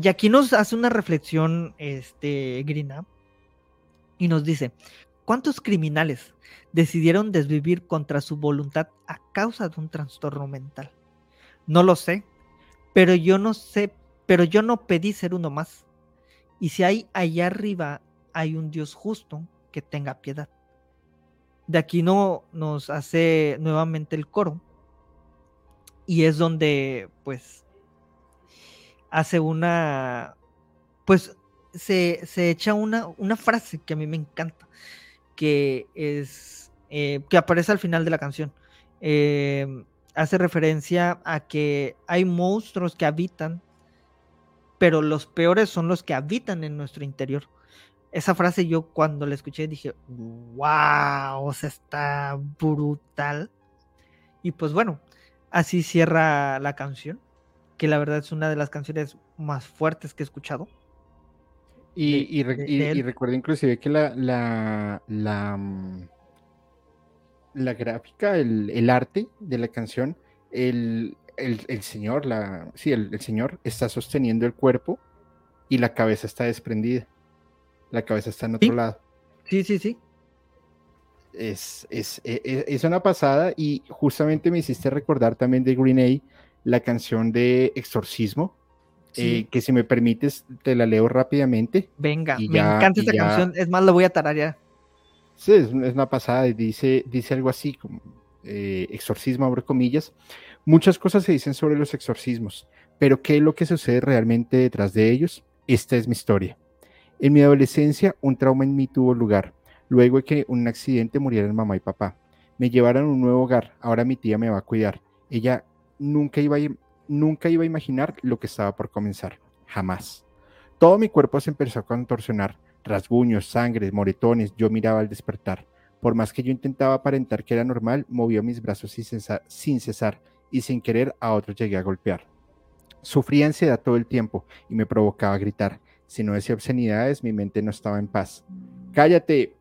Y aquí nos hace una reflexión, este, Grina, y nos dice, ¿cuántos criminales decidieron desvivir contra su voluntad a causa de un trastorno mental? No lo sé, pero yo no sé, pero yo no pedí ser uno más. Y si hay allá arriba hay un Dios justo que tenga piedad. De aquí no nos hace nuevamente el coro. Y es donde, pues, hace una, pues se, echa una, una, frase que a mí me encanta, que es, eh, que aparece al final de la canción. Eh, hace referencia a que hay monstruos que habitan, pero los peores son los que habitan en nuestro interior. Esa frase yo cuando la escuché dije, wow, o sea, está brutal. Y pues bueno, así cierra la canción que la verdad es una de las canciones más fuertes que he escuchado. Y, recuerdo inclusive que la, la, la, mm, la gráfica, el, arte de la canción, el, señor, la, sí, el, señor está sosteniendo el cuerpo y la cabeza está desprendida. La cabeza está en otro lado. Sí, sí, sí. Es, es, es, e, es, una pasada y justamente me hiciste recordar también de Green A la canción de Exorcismo, eh, que si me permites te la leo rápidamente. Venga, me encanta esta canción, es más, la voy a tararear. Es, una pasada, dice, dice algo así, como eh, exorcismo, abre comillas. Muchas cosas se dicen sobre los exorcismos, pero ¿qué es lo que sucede realmente detrás de ellos? Esta es mi historia. En mi adolescencia, un trauma en mí tuvo lugar, luego de que un accidente murieran mamá y papá. Me llevaron a un nuevo hogar, ahora mi tía me va a cuidar. Ella nunca iba, a, nunca iba a imaginar lo que estaba por comenzar, jamás. Todo mi cuerpo se empezó a contorsionar, rasguños, sangre, moretones, yo miraba al despertar. Por más que yo intentaba aparentar que era normal, movió mis brazos sin cesar, y sin querer a otro llegué a golpear. Sufría ansiedad todo el tiempo y me provocaba gritar. Si no decía obscenidades, mi mente no estaba en paz. Cállate,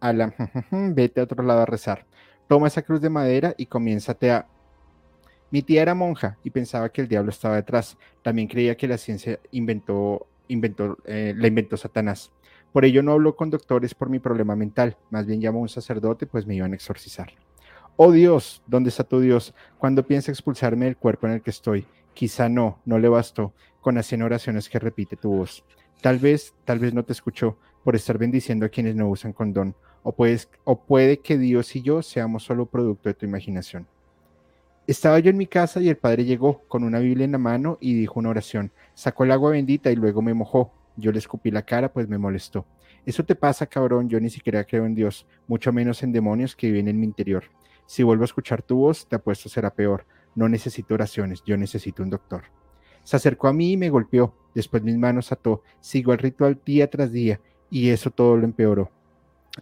Alan, vete a otro lado a rezar. Toma esa cruz de madera y comiénzate a... Mi tía era monja y pensaba que el diablo estaba detrás. También creía que la ciencia inventó, inventó, eh, la inventó Satanás. Por ello no habló con doctores por mi problema mental, más bien llamó a un sacerdote, pues me iban a exorcizar. Oh Dios, ¿dónde está tu Dios? Cuando piensa expulsarme del cuerpo en el que estoy? Quizá no, no le bastó, con las oraciones que repite tu voz. Tal vez, tal vez no te escuchó por estar bendiciendo a quienes no usan condón, o, puedes, o puede que Dios y yo seamos solo producto de tu imaginación. Estaba yo en mi casa y el padre llegó con una Biblia en la mano y dijo una oración. Sacó el agua bendita y luego me mojó. Yo le escupí la cara, pues me molestó. Eso te pasa, cabrón, yo ni siquiera creo en Dios, mucho menos en demonios que viven en mi interior. Si vuelvo a escuchar tu voz, te apuesto será peor. No necesito oraciones, yo necesito un doctor. Se acercó a mí y me golpeó. Después mis manos ató. Sigo el ritual día tras día y eso todo lo empeoró.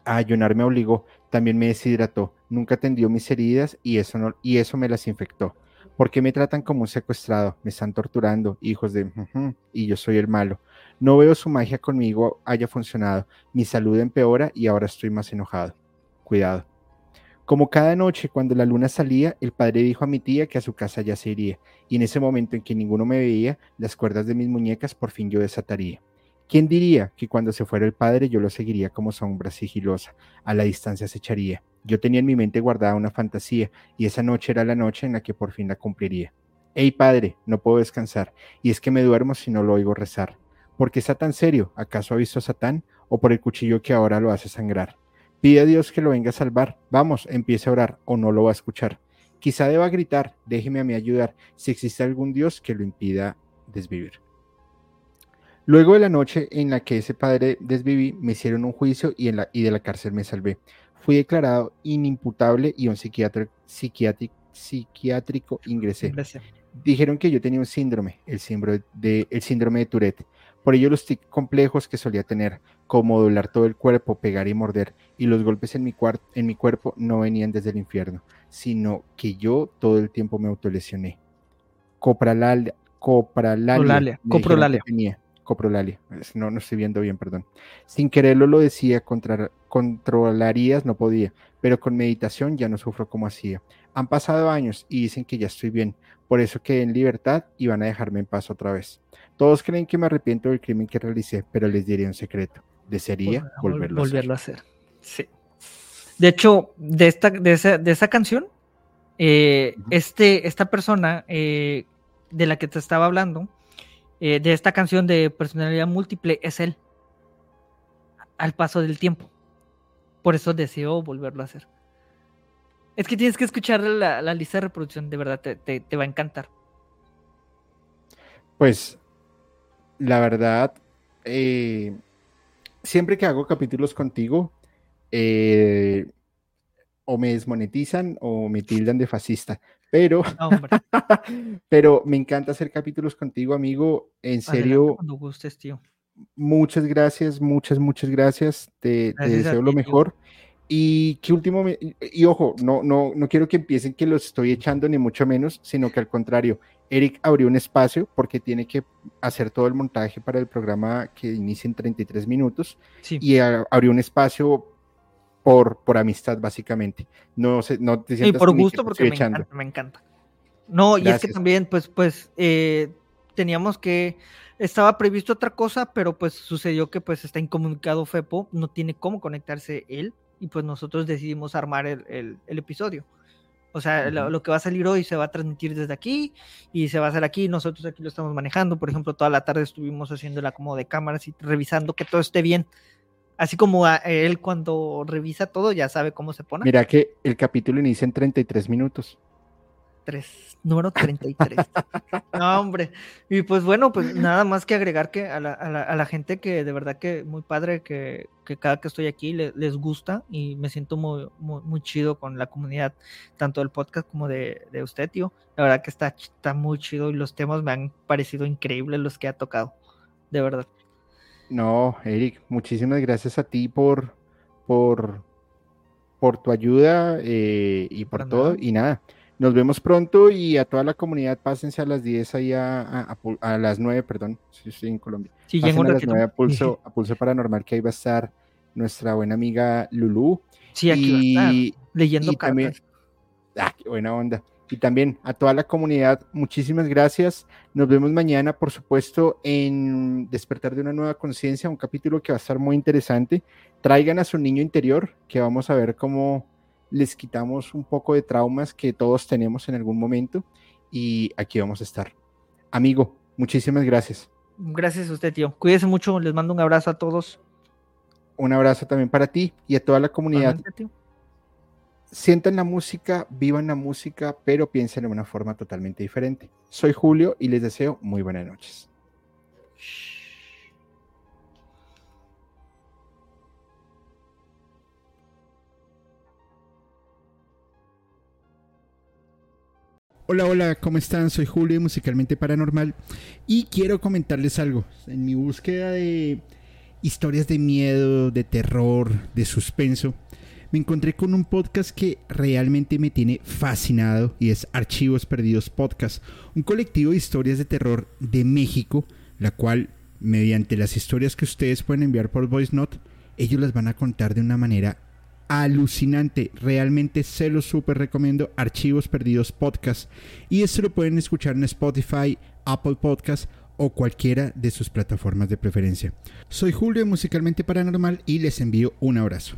A ayunar me obligó, también me deshidrató, nunca atendió mis heridas y eso, no, y eso me las infectó. ¿Por qué me tratan como un secuestrado? Me están torturando, hijos de... y yo soy el malo. No veo su magia conmigo haya funcionado. Mi salud empeora y ahora estoy más enojado. Cuidado. Como cada noche, cuando la luna salía, el padre dijo a mi tía que a su casa ya se iría, y en ese momento en que ninguno me veía, las cuerdas de mis muñecas por fin yo desataría. ¿Quién diría que cuando se fuera el padre yo lo seguiría como sombra sigilosa, a la distancia se echaría? Yo tenía en mi mente guardada una fantasía y esa noche era la noche en la que por fin la cumpliría. Ey padre, no puedo descansar, y es que me duermo si no lo oigo rezar. ¿Por qué está tan serio? ¿Acaso ha visto a Satán? ¿O por el cuchillo que ahora lo hace sangrar? Pide a Dios que lo venga a salvar. Vamos, empiece a orar, o no lo va a escuchar. Quizá deba gritar, déjeme a mí ayudar, si existe algún Dios que lo impida desvivir. Luego de la noche en la que ese padre desviví, me hicieron un juicio y, en la, y de la cárcel me salvé fui declarado inimputable y un psiquiatra, psiquiátrico ingresé. Dijeron que yo tenía un síndrome, el síndrome de, el síndrome de Tourette. Por ello los tics complejos que solía tener, como doblar todo el cuerpo, pegar y morder, y los golpes en mi, en mi cuerpo no venían desde el infierno, sino que yo todo el tiempo me autolesioné. Copralalia, copralalia, coprolalia. Tenía, coprolalia, no, no estoy viendo bien, perdón. Sin quererlo lo decía, contra, controlarías, no podía, pero con meditación ya no sufro como hacía. Han pasado años y dicen que ya estoy bien, por eso quedé en libertad y van a dejarme en paz otra vez. Todos creen que me arrepiento del crimen que realicé, pero les diré un secreto. Desearía volverlo, a hacer. Sí. De hecho, de esta, de esa, de esa canción, eh, este, esta persona eh, de la que te estaba hablando, eh, de esta canción de personalidad múltiple es él, al paso del tiempo. Por eso deseo volverlo a hacer. Es que tienes que escuchar la, lista de reproducción, de verdad, te, va a encantar. Pues, la verdad, eh, siempre que hago capítulos contigo, eh, o me desmonetizan o me tildan de fascista. Pero, pero me encanta hacer capítulos contigo, amigo. En serio. Cuando gustes, tío. Muchas gracias, muchas, muchas gracias. Te, deseo lo mejor. Y que último, y ojo, no, no, no quiero que empiecen que los estoy echando, ni mucho menos, sino que al contrario, Eric abrió un espacio porque tiene que hacer todo el montaje para el programa que inicia en 33 minutos y abrió un espacio por, por amistad, básicamente. No, se, no te sientas por gusto, porque me encanta, me encanta, No, y es que también, pues, pues, eh, teníamos que, estaba previsto otra cosa, pero pues sucedió que pues está incomunicado Fepo, no tiene cómo conectarse él, y pues nosotros decidimos armar el, el, episodio. O sea, lo, que va a salir hoy se va a transmitir desde aquí y se va a hacer aquí. Nosotros aquí lo estamos manejando. Por ejemplo, toda la tarde estuvimos haciendo el acomodo de cámaras y revisando que todo esté bien. Así como él cuando revisa todo ya sabe cómo se pone. Mira que el capítulo inicia en 33 minutos. Tres, número 33. no, hombre. Y pues bueno, pues nada más que agregar que a la, a la, gente que de verdad que muy padre que, que cada que estoy aquí les gusta y me siento muy, muy, chido con la comunidad, tanto del podcast como de, de usted, tío. La verdad que está, está muy chido y los temas me han parecido increíbles los que ha tocado. De verdad. No, Eric, muchísimas gracias a ti por, por, por tu ayuda eh, y por todo. Y nada, nos vemos pronto y a toda la comunidad pásense a las 10 ahí a, a, las 9, perdón, si estoy en Colombia. Sí, a las 9 a pulso, a pulso Paranormal, que ahí va a estar nuestra buena amiga Lulu. Sí, aquí y, leyendo cartas. ah, qué buena onda. Y también a toda la comunidad, muchísimas gracias. Nos vemos mañana, por supuesto, en Despertar de una nueva conciencia, un capítulo que va a estar muy interesante. Traigan a su niño interior, que vamos a ver cómo les quitamos un poco de traumas que todos tenemos en algún momento. Y aquí vamos a estar. Amigo, muchísimas gracias. Gracias a usted, tío. Cuídese mucho. Les mando un abrazo a todos. Un abrazo también para ti y a toda la comunidad sientan la música, vivan la música, pero piensen de una forma totalmente diferente. Soy Julio y les deseo muy buenas noches. Hola, hola, ¿cómo están? Soy Julio, musicalmente paranormal, y quiero comentarles algo. En mi búsqueda de historias de miedo, de terror, de suspenso, me encontré con un podcast que realmente me tiene fascinado y es Archivos Perdidos Podcast, un colectivo de historias de terror de México, la cual, mediante las historias que ustedes pueden enviar por Voice Note, ellos las van a contar de una manera alucinante. Realmente se lo súper recomiendo. Archivos Perdidos Podcast. Y esto lo pueden escuchar en Spotify, Apple Podcast o cualquiera de sus plataformas de preferencia. Soy Julio de Musicalmente Paranormal y les envío un abrazo.